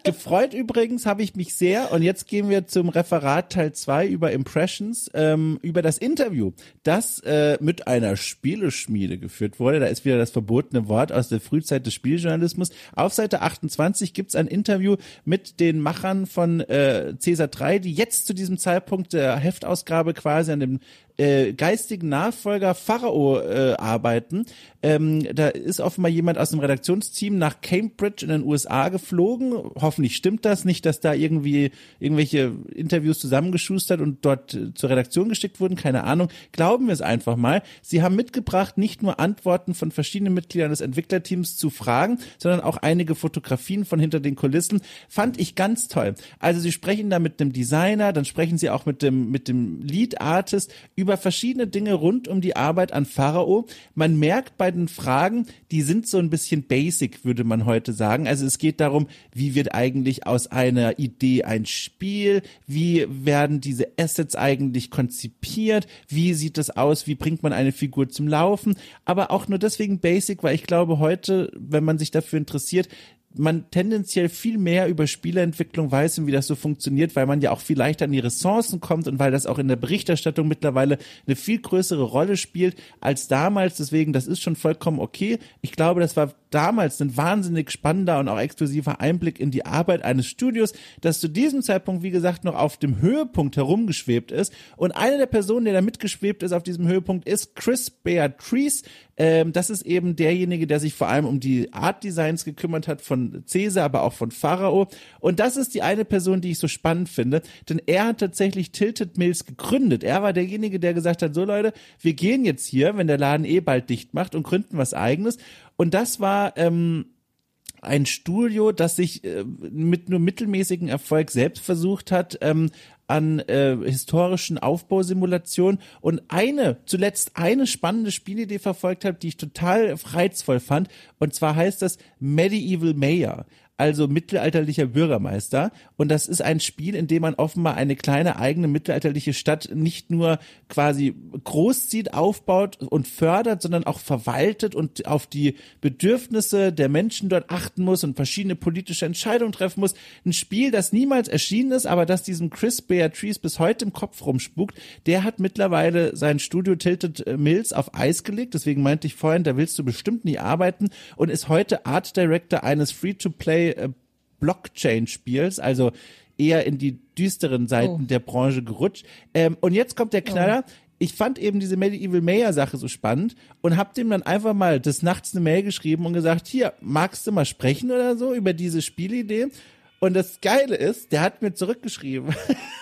Gefreut übrigens habe ich mich sehr und jetzt gehen wir zum Referat Teil 2 über Impressions, ähm, über das Interview, das äh, mit einer Spieleschmiede geführt wurde. Da ist wieder das verbotene Wort aus der Frühzeit des Spieljournalismus. Auf Seite 28 gibt's ein Interview mit den Machern von äh, Caesar 3, die jetzt zu diesem Zeitpunkt der Heftausgabe quasi an dem äh, geistigen Nachfolger Pharao äh, arbeiten. Ähm, da ist offenbar jemand aus dem Redaktionsteam nach Cambridge in den USA geflogen. Hoffentlich stimmt das nicht, dass da irgendwie irgendwelche Interviews zusammengeschustert und dort äh, zur Redaktion geschickt wurden. Keine Ahnung. Glauben wir es einfach mal. Sie haben mitgebracht nicht nur Antworten von verschiedenen Mitgliedern des Entwicklerteams zu Fragen, sondern auch einige Fotografien von hinter den Kulissen. Fand ich ganz toll. Also sie sprechen da mit dem Designer, dann sprechen sie auch mit dem mit dem Lead Artist über verschiedene Dinge rund um die Arbeit an Pharao. Man merkt bei den Fragen, die sind so ein bisschen basic, würde man heute sagen. Also es geht darum, wie wird eigentlich aus einer Idee ein Spiel? Wie werden diese Assets eigentlich konzipiert? Wie sieht das aus? Wie bringt man eine Figur zum Laufen? Aber auch nur deswegen basic, weil ich glaube heute, wenn man sich dafür interessiert, man tendenziell viel mehr über Spieleentwicklung weiß und wie das so funktioniert, weil man ja auch viel leichter an die Ressourcen kommt und weil das auch in der Berichterstattung mittlerweile eine viel größere Rolle spielt als damals. Deswegen, das ist schon vollkommen okay. Ich glaube, das war damals ein wahnsinnig spannender und auch exklusiver Einblick in die Arbeit eines Studios, das zu diesem Zeitpunkt, wie gesagt, noch auf dem Höhepunkt herumgeschwebt ist. Und eine der Personen, der da mitgeschwebt ist auf diesem Höhepunkt, ist Chris Beatrice. Ähm, das ist eben derjenige, der sich vor allem um die Art Designs gekümmert hat von Caesar, aber auch von Pharao. Und das ist die eine Person, die ich so spannend finde, denn er hat tatsächlich Tilted Mills gegründet. Er war derjenige, der gesagt hat, so Leute, wir gehen jetzt hier, wenn der Laden eh bald dicht macht und gründen was eigenes. Und das war ähm, ein Studio, das sich äh, mit nur mittelmäßigen Erfolg selbst versucht hat, ähm, an äh, historischen Aufbausimulationen und eine, zuletzt eine spannende Spielidee verfolgt hat, die ich total reizvoll fand. Und zwar heißt das Medieval Mayor also mittelalterlicher Bürgermeister. Und das ist ein Spiel, in dem man offenbar eine kleine eigene mittelalterliche Stadt nicht nur quasi großzieht, aufbaut und fördert, sondern auch verwaltet und auf die Bedürfnisse der Menschen dort achten muss und verschiedene politische Entscheidungen treffen muss. Ein Spiel, das niemals erschienen ist, aber das diesem Chris Beatrice bis heute im Kopf rumspukt. Der hat mittlerweile sein Studio Tilted Mills auf Eis gelegt. Deswegen meinte ich vorhin, da willst du bestimmt nie arbeiten und ist heute Art Director eines Free-to-Play Blockchain-Spiels, also eher in die düsteren Seiten Oh. der Branche gerutscht. Ähm, und jetzt kommt der Knaller. Ich fand eben diese Medieval Mayor Sache so spannend und hab dem dann einfach mal des Nachts eine Mail geschrieben und gesagt, hier, magst du mal sprechen oder so über diese Spielidee? Und das Geile ist, der hat mir zurückgeschrieben.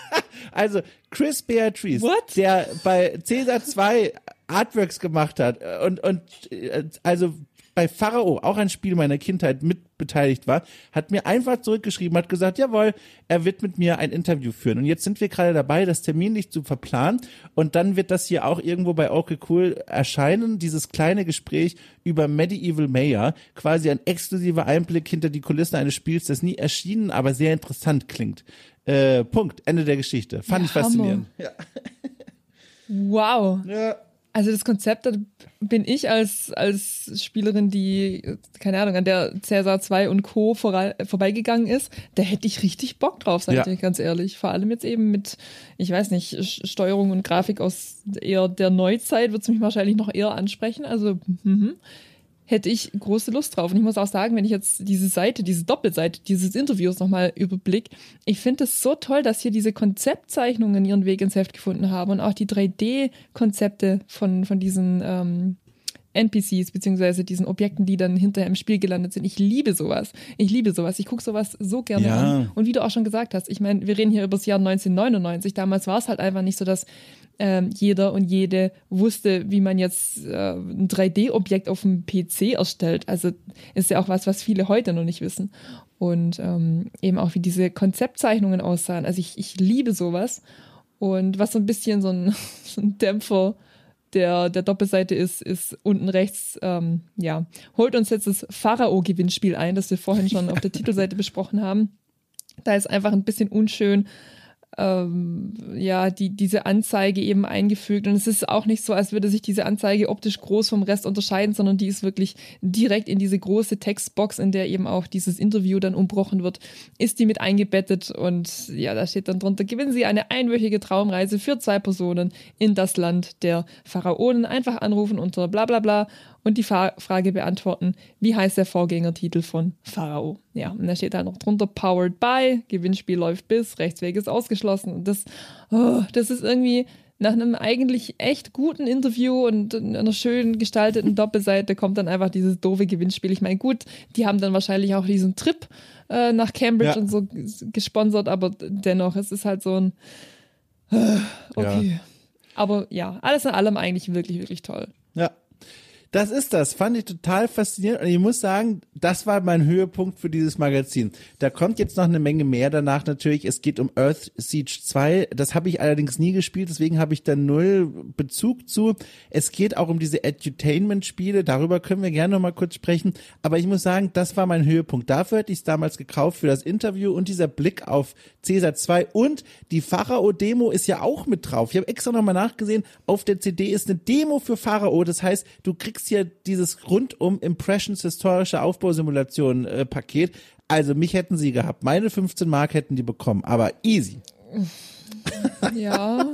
also Chris Beatrice, What? der bei Caesar 2 Artworks gemacht hat und, und äh, also bei Pharao, auch ein Spiel meiner Kindheit, mitbeteiligt war, hat mir einfach zurückgeschrieben, hat gesagt, jawohl, er wird mit mir ein Interview führen. Und jetzt sind wir gerade dabei, das terminlich zu verplanen. Und dann wird das hier auch irgendwo bei Okay Cool erscheinen, dieses kleine Gespräch über Medieval Mayor, quasi ein exklusiver Einblick hinter die Kulissen eines Spiels, das nie erschienen, aber sehr interessant klingt. Äh, Punkt. Ende der Geschichte. Fand Ja, ich faszinierend. Wow. Ja. Also das Konzept, da bin ich als, als Spielerin, die, keine Ahnung, an der Cäsar 2 und Co. Vor, vorbeigegangen ist, da hätte ich richtig Bock drauf, sage ja. ich ganz ehrlich. Vor allem jetzt eben mit, ich weiß nicht, Steuerung und Grafik aus eher der Neuzeit wird es mich wahrscheinlich noch eher ansprechen. Also, mhm hätte ich große Lust drauf. Und ich muss auch sagen, wenn ich jetzt diese Seite, diese Doppelseite dieses Interviews nochmal überblick, ich finde es so toll, dass hier diese Konzeptzeichnungen ihren Weg ins Heft gefunden haben und auch die 3D-Konzepte von, von diesen ähm, NPCs beziehungsweise diesen Objekten, die dann hinterher im Spiel gelandet sind. Ich liebe sowas. Ich liebe sowas. Ich gucke sowas so gerne ja. an. Und wie du auch schon gesagt hast, ich meine, wir reden hier über das Jahr 1999. Damals war es halt einfach nicht so, dass ähm, jeder und jede wusste, wie man jetzt äh, ein 3D-Objekt auf dem PC erstellt. Also ist ja auch was, was viele heute noch nicht wissen. Und ähm, eben auch, wie diese Konzeptzeichnungen aussahen. Also ich, ich liebe sowas. Und was so ein bisschen so ein, so ein Dämpfer der, der Doppelseite ist, ist unten rechts, ähm, ja, holt uns jetzt das Pharao-Gewinnspiel ein, das wir vorhin schon auf der Titelseite besprochen haben. Da ist einfach ein bisschen unschön ähm, ja, die, diese Anzeige eben eingefügt. Und es ist auch nicht so, als würde sich diese Anzeige optisch groß vom Rest unterscheiden, sondern die ist wirklich direkt in diese große Textbox, in der eben auch dieses Interview dann umbrochen wird, ist die mit eingebettet. Und ja, da steht dann drunter, gewinnen Sie eine einwöchige Traumreise für zwei Personen in das Land der Pharaonen. Einfach anrufen unter bla bla bla und die Fa Frage beantworten, wie heißt der Vorgängertitel von Pharao? Ja, und da steht da noch drunter Powered by, Gewinnspiel läuft bis, Rechtsweg ist ausgeschlossen. Und das, oh, das ist irgendwie nach einem eigentlich echt guten Interview und einer schön gestalteten Doppelseite kommt dann einfach dieses doofe Gewinnspiel. Ich meine, gut, die haben dann wahrscheinlich auch diesen Trip äh, nach Cambridge ja. und so gesponsert, aber dennoch, es ist halt so ein äh, okay. Ja. Aber ja, alles in allem eigentlich wirklich, wirklich toll. Ja, das ist das. Fand ich total faszinierend. Und ich muss sagen, das war mein Höhepunkt für dieses Magazin. Da kommt jetzt noch eine Menge mehr danach natürlich. Es geht um Earth Siege 2. Das habe ich allerdings nie gespielt, deswegen habe ich da null Bezug zu. Es geht auch um diese Edutainment-Spiele. Darüber können wir gerne noch mal kurz sprechen. Aber ich muss sagen, das war mein Höhepunkt. Dafür hätte ich es damals gekauft für das Interview und dieser Blick auf Caesar 2. Und die Pharao-Demo ist ja auch mit drauf. Ich habe extra noch mal nachgesehen. Auf der CD ist eine Demo für Pharao. Das heißt, du kriegst kriegst hier dieses rundum Impressions historische Aufbausimulation äh, Paket. Also mich hätten sie gehabt. Meine 15 Mark hätten die bekommen, aber easy. Ja.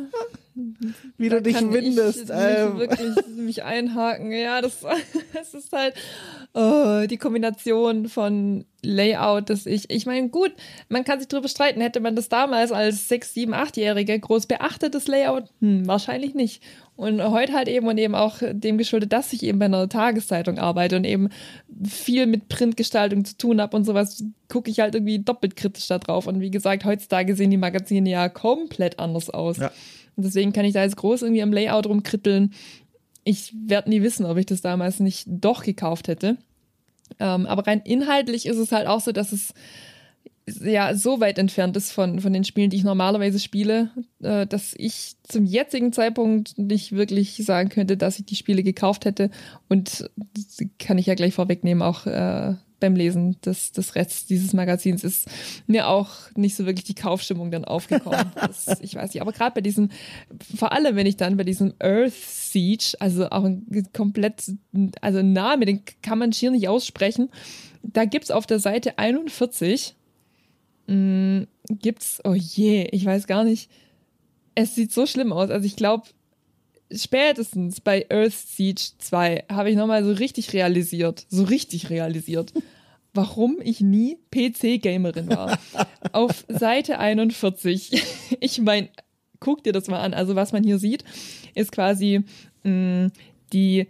Wie da du dich windest. Ich ähm. wirklich mich einhaken. Ja, das, das ist halt oh, die Kombination von Layout, dass ich, ich meine, gut, man kann sich drüber streiten, hätte man das damals als 6, 7, 8-Jährige groß beachtet, das Layout? Hm, wahrscheinlich nicht. Und heute halt eben und eben auch dem geschuldet, dass ich eben bei einer Tageszeitung arbeite und eben viel mit Printgestaltung zu tun habe und sowas, gucke ich halt irgendwie doppelt kritisch da drauf. Und wie gesagt, heutzutage sehen die Magazine ja komplett anders aus. Ja. Und deswegen kann ich da jetzt groß irgendwie am Layout rumkritteln. Ich werde nie wissen, ob ich das damals nicht doch gekauft hätte. Ähm, aber rein inhaltlich ist es halt auch so, dass es ja so weit entfernt ist von, von den Spielen, die ich normalerweise spiele, äh, dass ich zum jetzigen Zeitpunkt nicht wirklich sagen könnte, dass ich die Spiele gekauft hätte. Und kann ich ja gleich vorwegnehmen, auch äh, beim Lesen des, des Rests dieses Magazins ist mir auch nicht so wirklich die Kaufstimmung dann aufgekommen. Das, ich weiß nicht, aber gerade bei diesem, vor allem wenn ich dann bei diesem Earth Siege, also auch ein komplett, also Name, den kann man schier nicht aussprechen, da gibt's auf der Seite 41 mh, gibt's, oh je, ich weiß gar nicht. Es sieht so schlimm aus. Also ich glaube, spätestens bei Earth Siege 2 habe ich nochmal so richtig realisiert, so richtig realisiert, warum ich nie PC-Gamerin war. Auf Seite 41, ich meine, guck dir das mal an. Also was man hier sieht, ist quasi mh, die,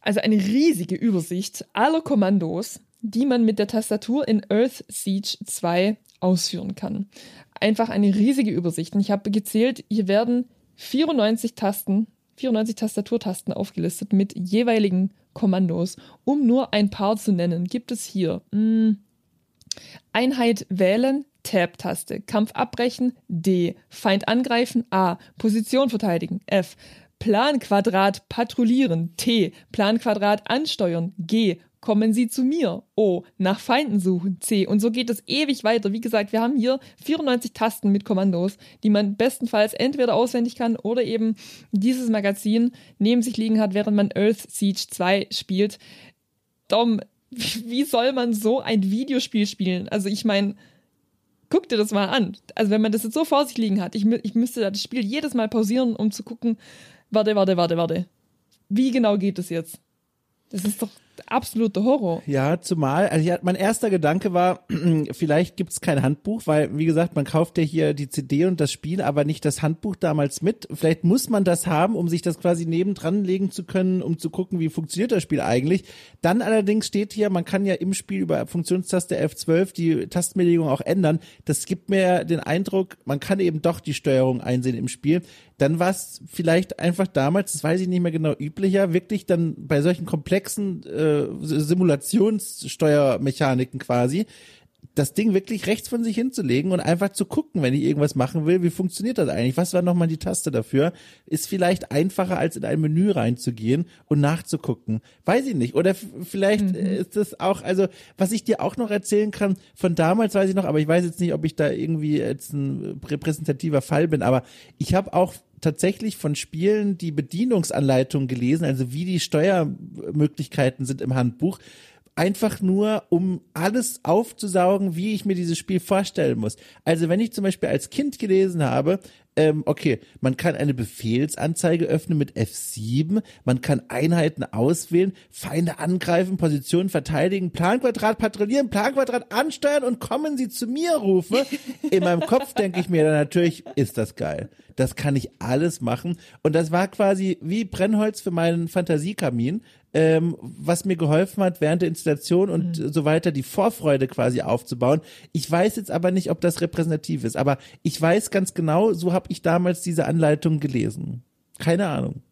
also eine riesige Übersicht aller Kommandos, die man mit der Tastatur in Earth Siege 2 ausführen kann. Einfach eine riesige Übersicht. Und ich habe gezählt, hier werden 94 Tasten, 94 Tastaturtasten aufgelistet mit jeweiligen Kommandos. Um nur ein paar zu nennen, gibt es hier mh, hm, Einheit wählen, Tab-Taste, Kampf abbrechen, D, Feind angreifen, A, Position verteidigen, F, Planquadrat patrouillieren, T, Planquadrat ansteuern, G, kommen Sie zu mir. O, nach Feinden suchen. C. Und so geht es ewig weiter. Wie gesagt, wir haben hier 94 Tasten mit Kommandos, die man bestenfalls entweder auswendig kann oder eben dieses Magazin neben sich liegen hat, während man Earth Siege 2 spielt. Dom, wie soll man so ein Videospiel spielen? Also ich meine, guck dir das mal an. Also wenn man das jetzt so vor sich liegen hat, ich, ich müsste das Spiel jedes Mal pausieren, um zu gucken, warte, warte, warte, warte. Wie genau geht es jetzt? Das ist doch absoluter Horror. Ja, zumal, also ja, mein erster Gedanke war, vielleicht gibt's kein Handbuch, weil, wie gesagt, man kauft ja hier die CD und das Spiel, aber nicht das Handbuch damals mit. Vielleicht muss man das haben, um sich das quasi nebendran legen zu können, um zu gucken, wie funktioniert das Spiel eigentlich. Dann allerdings steht hier, man kann ja im Spiel über Funktionstaste F12 die Tastenbelegung auch ändern. Das gibt mir den Eindruck, man kann eben doch die Steuerung einsehen im Spiel dann war es vielleicht einfach damals, das weiß ich nicht mehr genau, üblicher, wirklich dann bei solchen komplexen äh, Simulationssteuermechaniken quasi, das Ding wirklich rechts von sich hinzulegen und einfach zu gucken, wenn ich irgendwas machen will, wie funktioniert das eigentlich? Was war nochmal die Taste dafür? Ist vielleicht einfacher, als in ein Menü reinzugehen und nachzugucken. Weiß ich nicht. Oder vielleicht mhm. ist das auch, also was ich dir auch noch erzählen kann, von damals weiß ich noch, aber ich weiß jetzt nicht, ob ich da irgendwie jetzt ein repräsentativer Fall bin, aber ich habe auch tatsächlich von Spielen die Bedienungsanleitung gelesen, also wie die Steuermöglichkeiten sind im Handbuch einfach nur, um alles aufzusaugen, wie ich mir dieses Spiel vorstellen muss. Also wenn ich zum Beispiel als Kind gelesen habe, ähm, okay, man kann eine Befehlsanzeige öffnen mit F7, man kann Einheiten auswählen, Feinde angreifen, Positionen verteidigen, Planquadrat patrouillieren, Planquadrat ansteuern und kommen Sie zu mir rufe. In meinem Kopf denke ich mir dann natürlich, ist das geil. Das kann ich alles machen. Und das war quasi wie Brennholz für meinen Fantasiekamin ähm, was mir geholfen hat, während der Installation und mhm. so weiter die Vorfreude quasi aufzubauen. Ich weiß jetzt aber nicht, ob das repräsentativ ist, aber ich weiß ganz genau, so habe ich damals diese Anleitung gelesen. Keine Ahnung.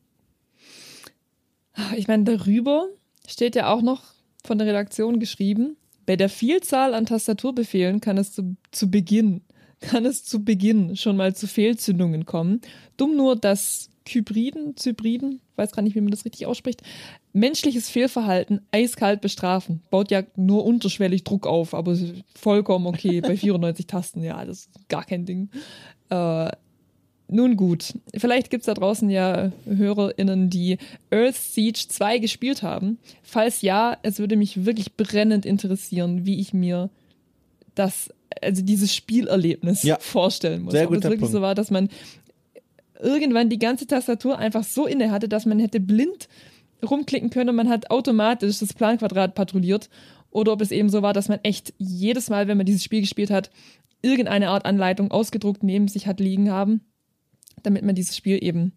Ich meine, darüber steht ja auch noch von der Redaktion geschrieben, bei der Vielzahl an Tastaturbefehlen kann es zu, zu Beginn, kann es zu Beginn schon mal zu Fehlzündungen kommen. Dumm nur, dass Kybriden, Zybriden, weiß gar nicht, wie man das richtig ausspricht, menschliches Fehlverhalten eiskalt bestrafen. Baut ja nur unterschwellig Druck auf, aber vollkommen okay. Bei 94 Tasten, ja, das ist gar kein Ding. Äh, nun gut, vielleicht gibt es da draußen ja HörerInnen, die Earth Siege 2 gespielt haben. Falls ja, es würde mich wirklich brennend interessieren, wie ich mir das, also dieses Spielerlebnis ja. vorstellen muss. Sehr Ob es wirklich Punkt. so war, dass man irgendwann die ganze Tastatur einfach so inne hatte, dass man hätte blind rumklicken können und man hat automatisch das Planquadrat patrouilliert. Oder ob es eben so war, dass man echt jedes Mal, wenn man dieses Spiel gespielt hat, irgendeine Art Anleitung ausgedruckt neben sich hat liegen haben, damit man dieses Spiel eben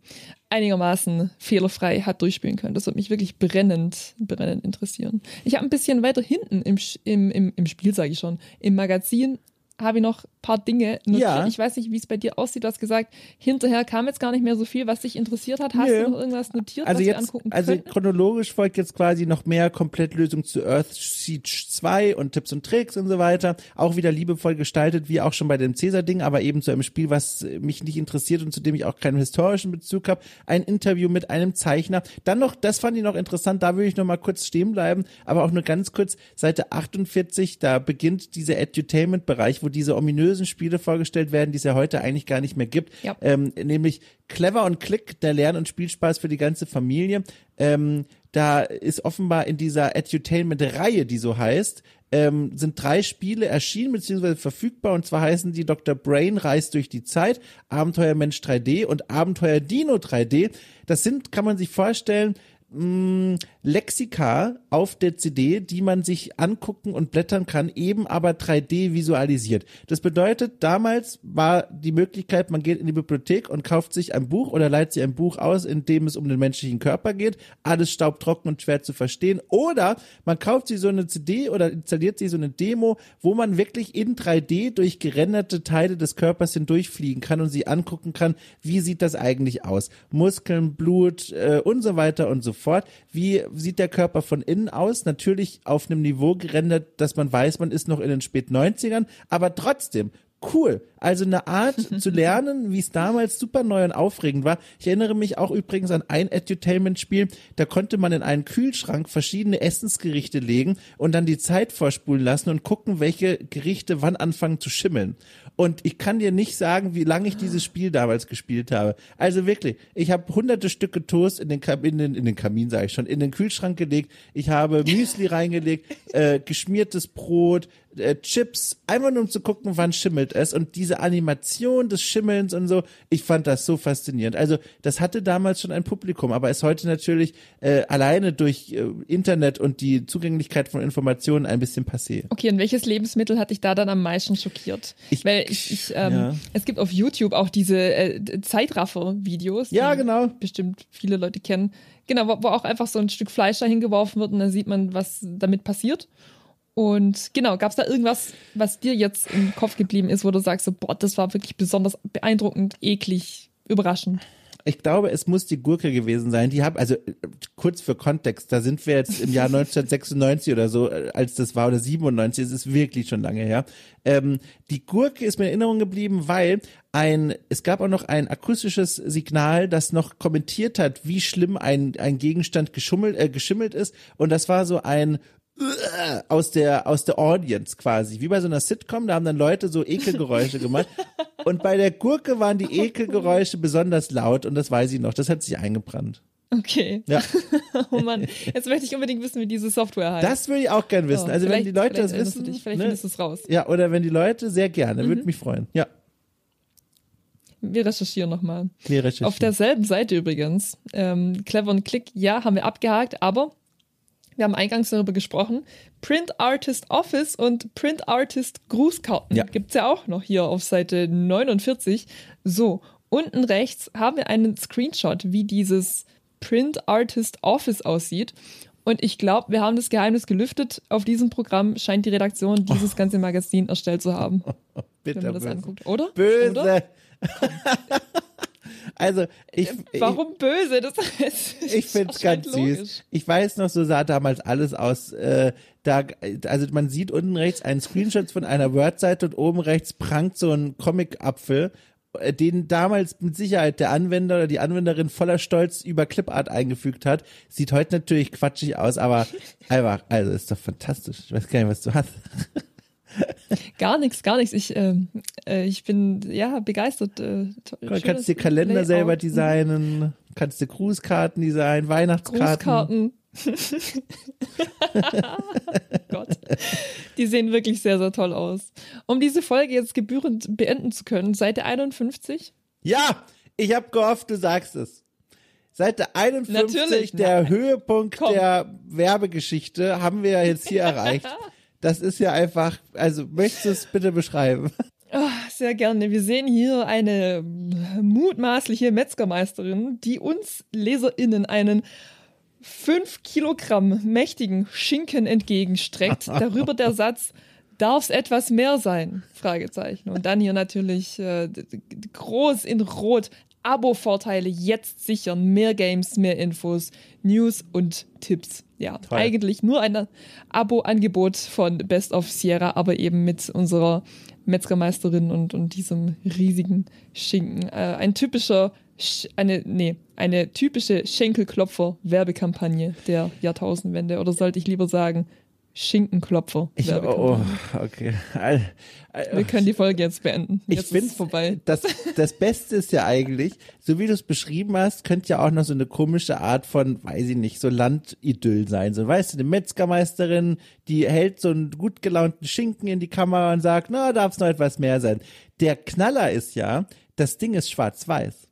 einigermaßen fehlerfrei hat durchspielen können. Das würde mich wirklich brennend, brennend interessieren. Ich habe ein bisschen weiter hinten im, im, im, im Spiel, sage ich schon, im Magazin habe ich noch ein paar Dinge notiert. Ja. Ich weiß nicht, wie es bei dir aussieht. Du hast gesagt, hinterher kam jetzt gar nicht mehr so viel, was dich interessiert hat. Hast Nö. du noch irgendwas notiert, also was jetzt, wir angucken Also können? chronologisch folgt jetzt quasi noch mehr Komplettlösung zu Earth Siege 2 und Tipps und Tricks und so weiter. Auch wieder liebevoll gestaltet, wie auch schon bei dem Cäsar-Ding, aber eben zu einem Spiel, was mich nicht interessiert und zu dem ich auch keinen historischen Bezug habe. Ein Interview mit einem Zeichner. Dann noch, das fand ich noch interessant, da würde ich noch mal kurz stehen bleiben, aber auch nur ganz kurz, Seite 48, da beginnt dieser Edutainment-Bereich, wo diese ominösen Spiele vorgestellt werden, die es ja heute eigentlich gar nicht mehr gibt. Ja. Ähm, nämlich Clever und Click, der Lern- und Spielspaß für die ganze Familie. Ähm, da ist offenbar in dieser Edutainment-Reihe, die so heißt, ähm, sind drei Spiele erschienen bzw. verfügbar und zwar heißen die Dr. Brain reist durch die Zeit, Abenteuer Mensch 3D und Abenteuer Dino 3D. Das sind, kann man sich vorstellen, mh, Lexika auf der CD, die man sich angucken und blättern kann, eben aber 3D visualisiert. Das bedeutet, damals war die Möglichkeit, man geht in die Bibliothek und kauft sich ein Buch oder leiht sich ein Buch aus, in dem es um den menschlichen Körper geht, alles staubtrocken und schwer zu verstehen. Oder man kauft sich so eine CD oder installiert sich so eine Demo, wo man wirklich in 3D durch gerenderte Teile des Körpers hindurchfliegen kann und sie angucken kann, wie sieht das eigentlich aus. Muskeln, Blut äh, und so weiter und so fort. Wie sieht der Körper von innen aus? Natürlich auf einem Niveau gerendert, dass man weiß, man ist noch in den spät 90ern, aber trotzdem cool. Also eine Art zu lernen, wie es damals super neu und aufregend war. Ich erinnere mich auch übrigens an ein Edutainment-Spiel, da konnte man in einen Kühlschrank verschiedene Essensgerichte legen und dann die Zeit vorspulen lassen und gucken, welche Gerichte wann anfangen zu schimmeln. Und ich kann dir nicht sagen, wie lange ich dieses Spiel damals gespielt habe. Also wirklich, ich habe hunderte Stücke Toast in den, Kam in den, in den Kamin, sage ich schon, in den Kühlschrank gelegt. Ich habe Müsli reingelegt, äh, geschmiertes Brot, äh, Chips, einfach nur um zu gucken, wann schimmelt es. Und diese Animation des Schimmelns und so, ich fand das so faszinierend. Also das hatte damals schon ein Publikum, aber ist heute natürlich äh, alleine durch äh, Internet und die Zugänglichkeit von Informationen ein bisschen passé. Okay, und welches Lebensmittel hat dich da dann am meisten schockiert? Ich- Weil ich, ich ähm, ja. es gibt auf YouTube auch diese äh, Zeitraffer-Videos, Ja, die genau. bestimmt viele Leute kennen. Genau, wo, wo auch einfach so ein Stück Fleisch da hingeworfen wird und dann sieht man, was damit passiert. Und genau, gab es da irgendwas, was dir jetzt im Kopf geblieben ist, wo du sagst, so, boah, das war wirklich besonders beeindruckend, eklig, überraschend. Ich glaube, es muss die Gurke gewesen sein. Die haben, also kurz für Kontext, da sind wir jetzt im Jahr 1996 oder so, als das war, oder 97, es ist wirklich schon lange her. Ähm, die Gurke ist mir in Erinnerung geblieben, weil ein, es gab auch noch ein akustisches Signal, das noch kommentiert hat, wie schlimm ein, ein Gegenstand geschummelt, äh, geschimmelt ist. Und das war so ein aus der aus der Audience quasi, wie bei so einer Sitcom, da haben dann Leute so Ekelgeräusche gemacht und bei der Gurke waren die Ekelgeräusche besonders laut und das weiß ich noch, das hat sich eingebrannt. Okay. Ja, Oh Mann, jetzt möchte ich unbedingt wissen, wie diese Software heißt. das würde ich auch gern wissen. Oh, also wenn die Leute das wissen, dich, vielleicht ne? findest du es raus. ja, oder wenn die Leute sehr gerne, Mhm. würde mich freuen. Ja, Wir recherchieren nochmal. wir recherchieren. Auf derselben Seite übrigens, ähm, Clever und Click, ja, haben wir abgehakt, aber wir haben eingangs darüber gesprochen. Print Artist Office und Print Artist Grußkarten Ja. gibt's ja auch noch hier auf Seite 49. So, unten rechts haben wir einen Screenshot, wie dieses Print Artist Office aussieht. Und ich glaube, wir haben das Geheimnis gelüftet. Auf diesem Programm scheint die Redaktion dieses ganze Magazin erstellt zu haben, wenn Bitte man das böse. anguckt, oder? Böse. Oder? also ich, Warum böse? Das ist, Ich find's erscheint ganz logisch. süß. Ich weiß noch, so sah damals alles aus. Äh, da, also man sieht unten rechts einen Screenshot von einer Word-Seite und oben rechts prangt so ein Comic-Apfel, äh, den damals mit Sicherheit der Anwender oder die Anwenderin voller Stolz über Clipart eingefügt hat. Sieht heute natürlich quatschig aus, aber einfach, also ist doch fantastisch. Ich weiß gar nicht, was du hast. Gar nichts, gar nichts. Ich, ähm, äh, ich bin ja begeistert. Äh, kannst dir Kalender Layout. selber designen, kannst dir Grußkarten designen, Weihnachtskarten. Grußkarten. Gott. Die sehen wirklich sehr, sehr toll aus. Um diese Folge jetzt gebührend beenden zu können, Seite 51. Ja, ich habe gehofft, du sagst es. Seite 51, Natürlich. der Nein. Höhepunkt Komm. der Werbegeschichte, haben wir ja jetzt hier erreicht. Das ist ja einfach, also möchtest du es bitte beschreiben? Ah, sehr gerne. Wir sehen hier eine mutmaßliche Metzgermeisterin, die uns LeserInnen einen 5 Kilogramm mächtigen Schinken entgegenstreckt. Darüber der Satz, darf's etwas mehr sein? Fragezeichen. Und dann hier natürlich äh, groß in Rot. Abo-Vorteile jetzt sichern. Mehr Games, mehr Infos, News und Tipps. Ja, Toll. eigentlich nur ein Abo-Angebot von Best of Sierra, aber eben mit unserer Metzgermeisterin und, und diesem riesigen Schinken. Äh, ein typischer, Sch eine, nee, eine typische Schenkelklopfer-Werbekampagne der Jahrtausendwende. Oder sollte ich lieber sagen, Schinkenklopfer. Ich, oh, oh, okay. Wir können die Folge jetzt beenden. Ich Jetzt finde es vorbei. Das, das Beste ist ja eigentlich, so wie du es beschrieben hast, könnte ja auch noch so eine komische Art von, weiß ich nicht, so Landidyll sein. So, weißt du, eine Metzgermeisterin, die hält so einen gut gelaunten Schinken in die Kamera und sagt, na, darf es noch etwas mehr sein. Der Knaller ist ja, das Ding ist schwarz-weiß.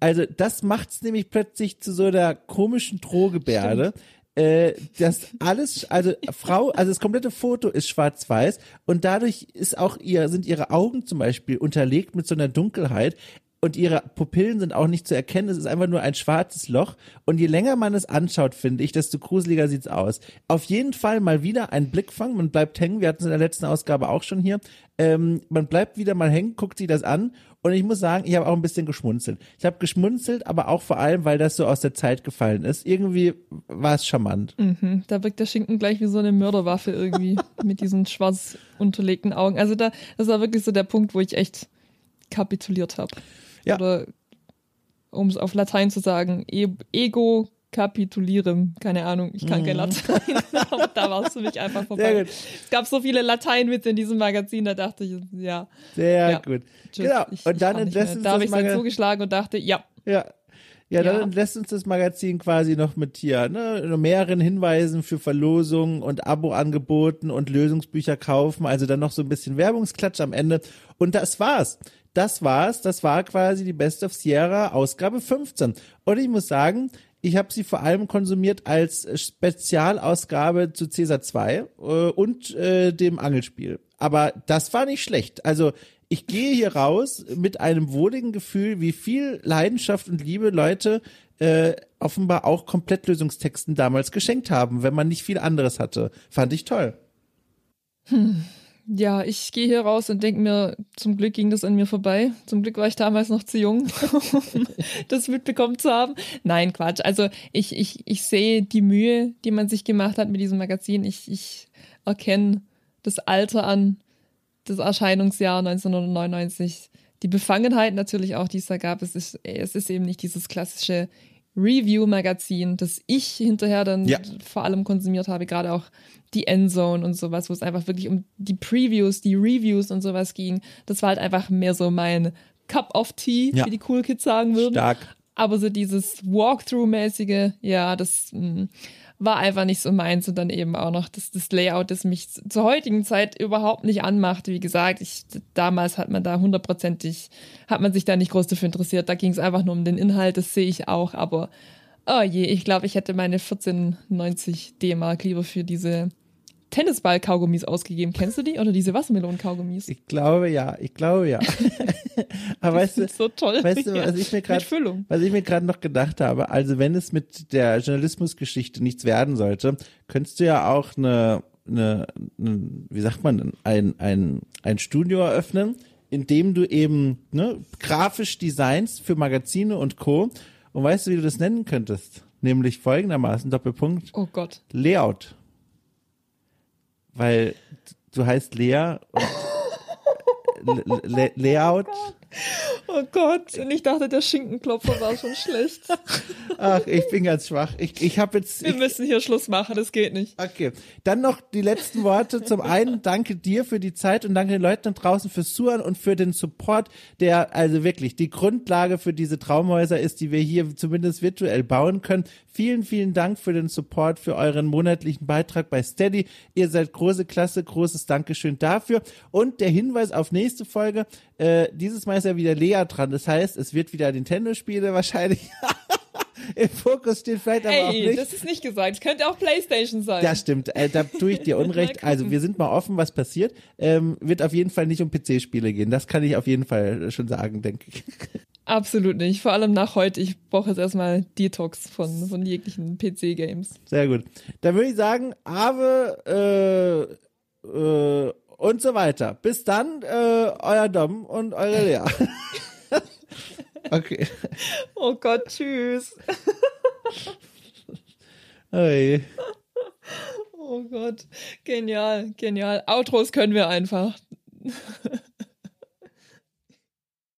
Also das macht's nämlich plötzlich zu so einer komischen Drohgebärde. Äh, das alles, also Frau, also das komplette Foto ist schwarz-weiß und dadurch ist auch ihr, sind ihre Augen zum Beispiel unterlegt mit so einer Dunkelheit. und ihre Pupillen sind auch nicht zu erkennen. Es ist einfach nur ein schwarzes Loch. Und je länger man es anschaut, finde ich, desto gruseliger sieht's aus. Auf jeden Fall mal wieder ein Blickfang. Man bleibt hängen. Wir hatten es in der letzten Ausgabe auch schon hier. Ähm, man bleibt wieder mal hängen, guckt sich das an. Und ich muss sagen, ich habe auch ein bisschen geschmunzelt. Ich habe geschmunzelt, aber auch vor allem, weil das so aus der Zeit gefallen ist. Irgendwie war es charmant. Mhm, da wirkt der Schinken gleich wie so eine Mörderwaffe irgendwie mit diesen schwarz unterlegten Augen. Also da, das war wirklich so der Punkt, wo ich echt kapituliert habe. Ja. Oder um es auf Latein zu sagen, e ego kapitulierem. Keine Ahnung, ich kann kein Latein, aber da war es für mich einfach vorbei. Es gab so viele Lateinwitze in diesem Magazin, da dachte ich, ja. Sehr Ja. gut. tschüss, genau. ich- und dann entlässt uns Da habe das ich dann Magazin. zugeschlagen und dachte, ja, Ja. Ja, dann Ja. entlässt uns das Magazin quasi noch mit hier, ne, mehreren Hinweisen für Verlosungen und Abo-Angeboten und Lösungsbücher kaufen, also dann noch so ein bisschen Werbungsklatsch am Ende. Und das war's. Das war's. Das war quasi die Best of Sierra Ausgabe 15. Und ich muss sagen, ich habe sie vor allem konsumiert als Spezialausgabe zu Caesar 2 äh, und äh, dem Angelspiel. Aber das war nicht schlecht. Also ich gehe hier raus mit einem wohligen Gefühl, wie viel Leidenschaft und Liebe Leute äh, offenbar auch Komplettlösungstexten damals geschenkt haben, wenn man nicht viel anderes hatte. Fand ich toll. Ja, ich gehe hier raus und denke mir, zum Glück ging das an mir vorbei. Zum Glück war ich damals noch zu jung, um das mitbekommen zu haben. Nein, Quatsch. Also ich, ich, ich sehe die Mühe, die man sich gemacht hat mit diesem Magazin. Ich, ich erkenne das Alter an, das Erscheinungsjahr 1999. Die Befangenheit natürlich auch, die es da gab. Es ist, es ist eben nicht dieses klassische Review-Magazin, das ich hinterher dann Ja. vor allem konsumiert habe, gerade auch die Endzone und sowas, wo es einfach wirklich um die Previews, die Reviews und sowas ging. Das war halt einfach mehr so mein Cup of Tea, Ja. wie die Cool Kids sagen würden. Stark. Aber so dieses Walkthrough-mäßige, ja, das mh, war einfach nicht so meins und dann eben auch noch das, das Layout, das mich zur heutigen Zeit überhaupt nicht anmacht. Wie gesagt, ich, damals hat man da hundertprozentig, hat man sich da nicht groß dafür interessiert. Da ging es einfach nur um den Inhalt, das sehe ich auch, aber oh je, ich glaube, ich hätte meine 14,90 D-Mark lieber für diese Tennisball-Kaugummis ausgegeben. Kennst du die? Oder diese Wassermelonen-Kaugummis? Ich glaube ja, ich glaube ja. Aber weißt du, so toll. weißt du, was ich mir gerade. Was ich mir gerade noch gedacht habe, also wenn es mit der Journalismusgeschichte nichts werden sollte, könntest du ja auch eine, eine, eine wie sagt man denn, ein, ein, ein Studio eröffnen, in dem du eben ne, grafisch designst für Magazine und Co. Und weißt du, wie du das nennen könntest? Nämlich folgendermaßen, Doppelpunkt, Oh Gott. Layout. Weil du heißt Lea und Layout. Oh Gott, und ich dachte, der Schinkenklopfer war schon schlecht. Ach, ich bin ganz schwach. Ich, ich habe jetzt. Wir Ich, müssen hier Schluss machen, das geht nicht. okay. Dann noch die letzten Worte. Zum einen danke dir für die Zeit und danke den Leuten da draußen fürs Zuhören und für den Support, der also wirklich die Grundlage für diese Traumhäuser ist, die wir hier zumindest virtuell bauen können. Vielen, vielen Dank für den Support, für euren monatlichen Beitrag bei Steady. Ihr seid große Klasse, großes Dankeschön dafür. Und der Hinweis auf nächste Folge, äh, dieses Mal ist ja wieder Lea dran. Das heißt, es wird wieder Nintendo-Spiele wahrscheinlich. Im Fokus steht vielleicht aber auch Ey, nicht. das ist nicht gesagt. Es könnte auch Playstation sein. Das stimmt, äh, da tue ich dir Unrecht. Also wir sind mal offen, was passiert. Ähm, wird auf jeden Fall nicht um PC-Spiele gehen. Das kann ich auf jeden Fall schon sagen, denke ich. Absolut nicht. Vor allem nach heute. Ich brauche jetzt erstmal Detox von, von jeglichen PC-Games. Sehr gut. Dann würde ich sagen, Ave äh, äh, und so weiter. Bis dann, äh, euer Dom und eure Lea. okay. Oh Gott, tschüss. Hey. Oh Gott. Genial, genial. Outros können wir einfach.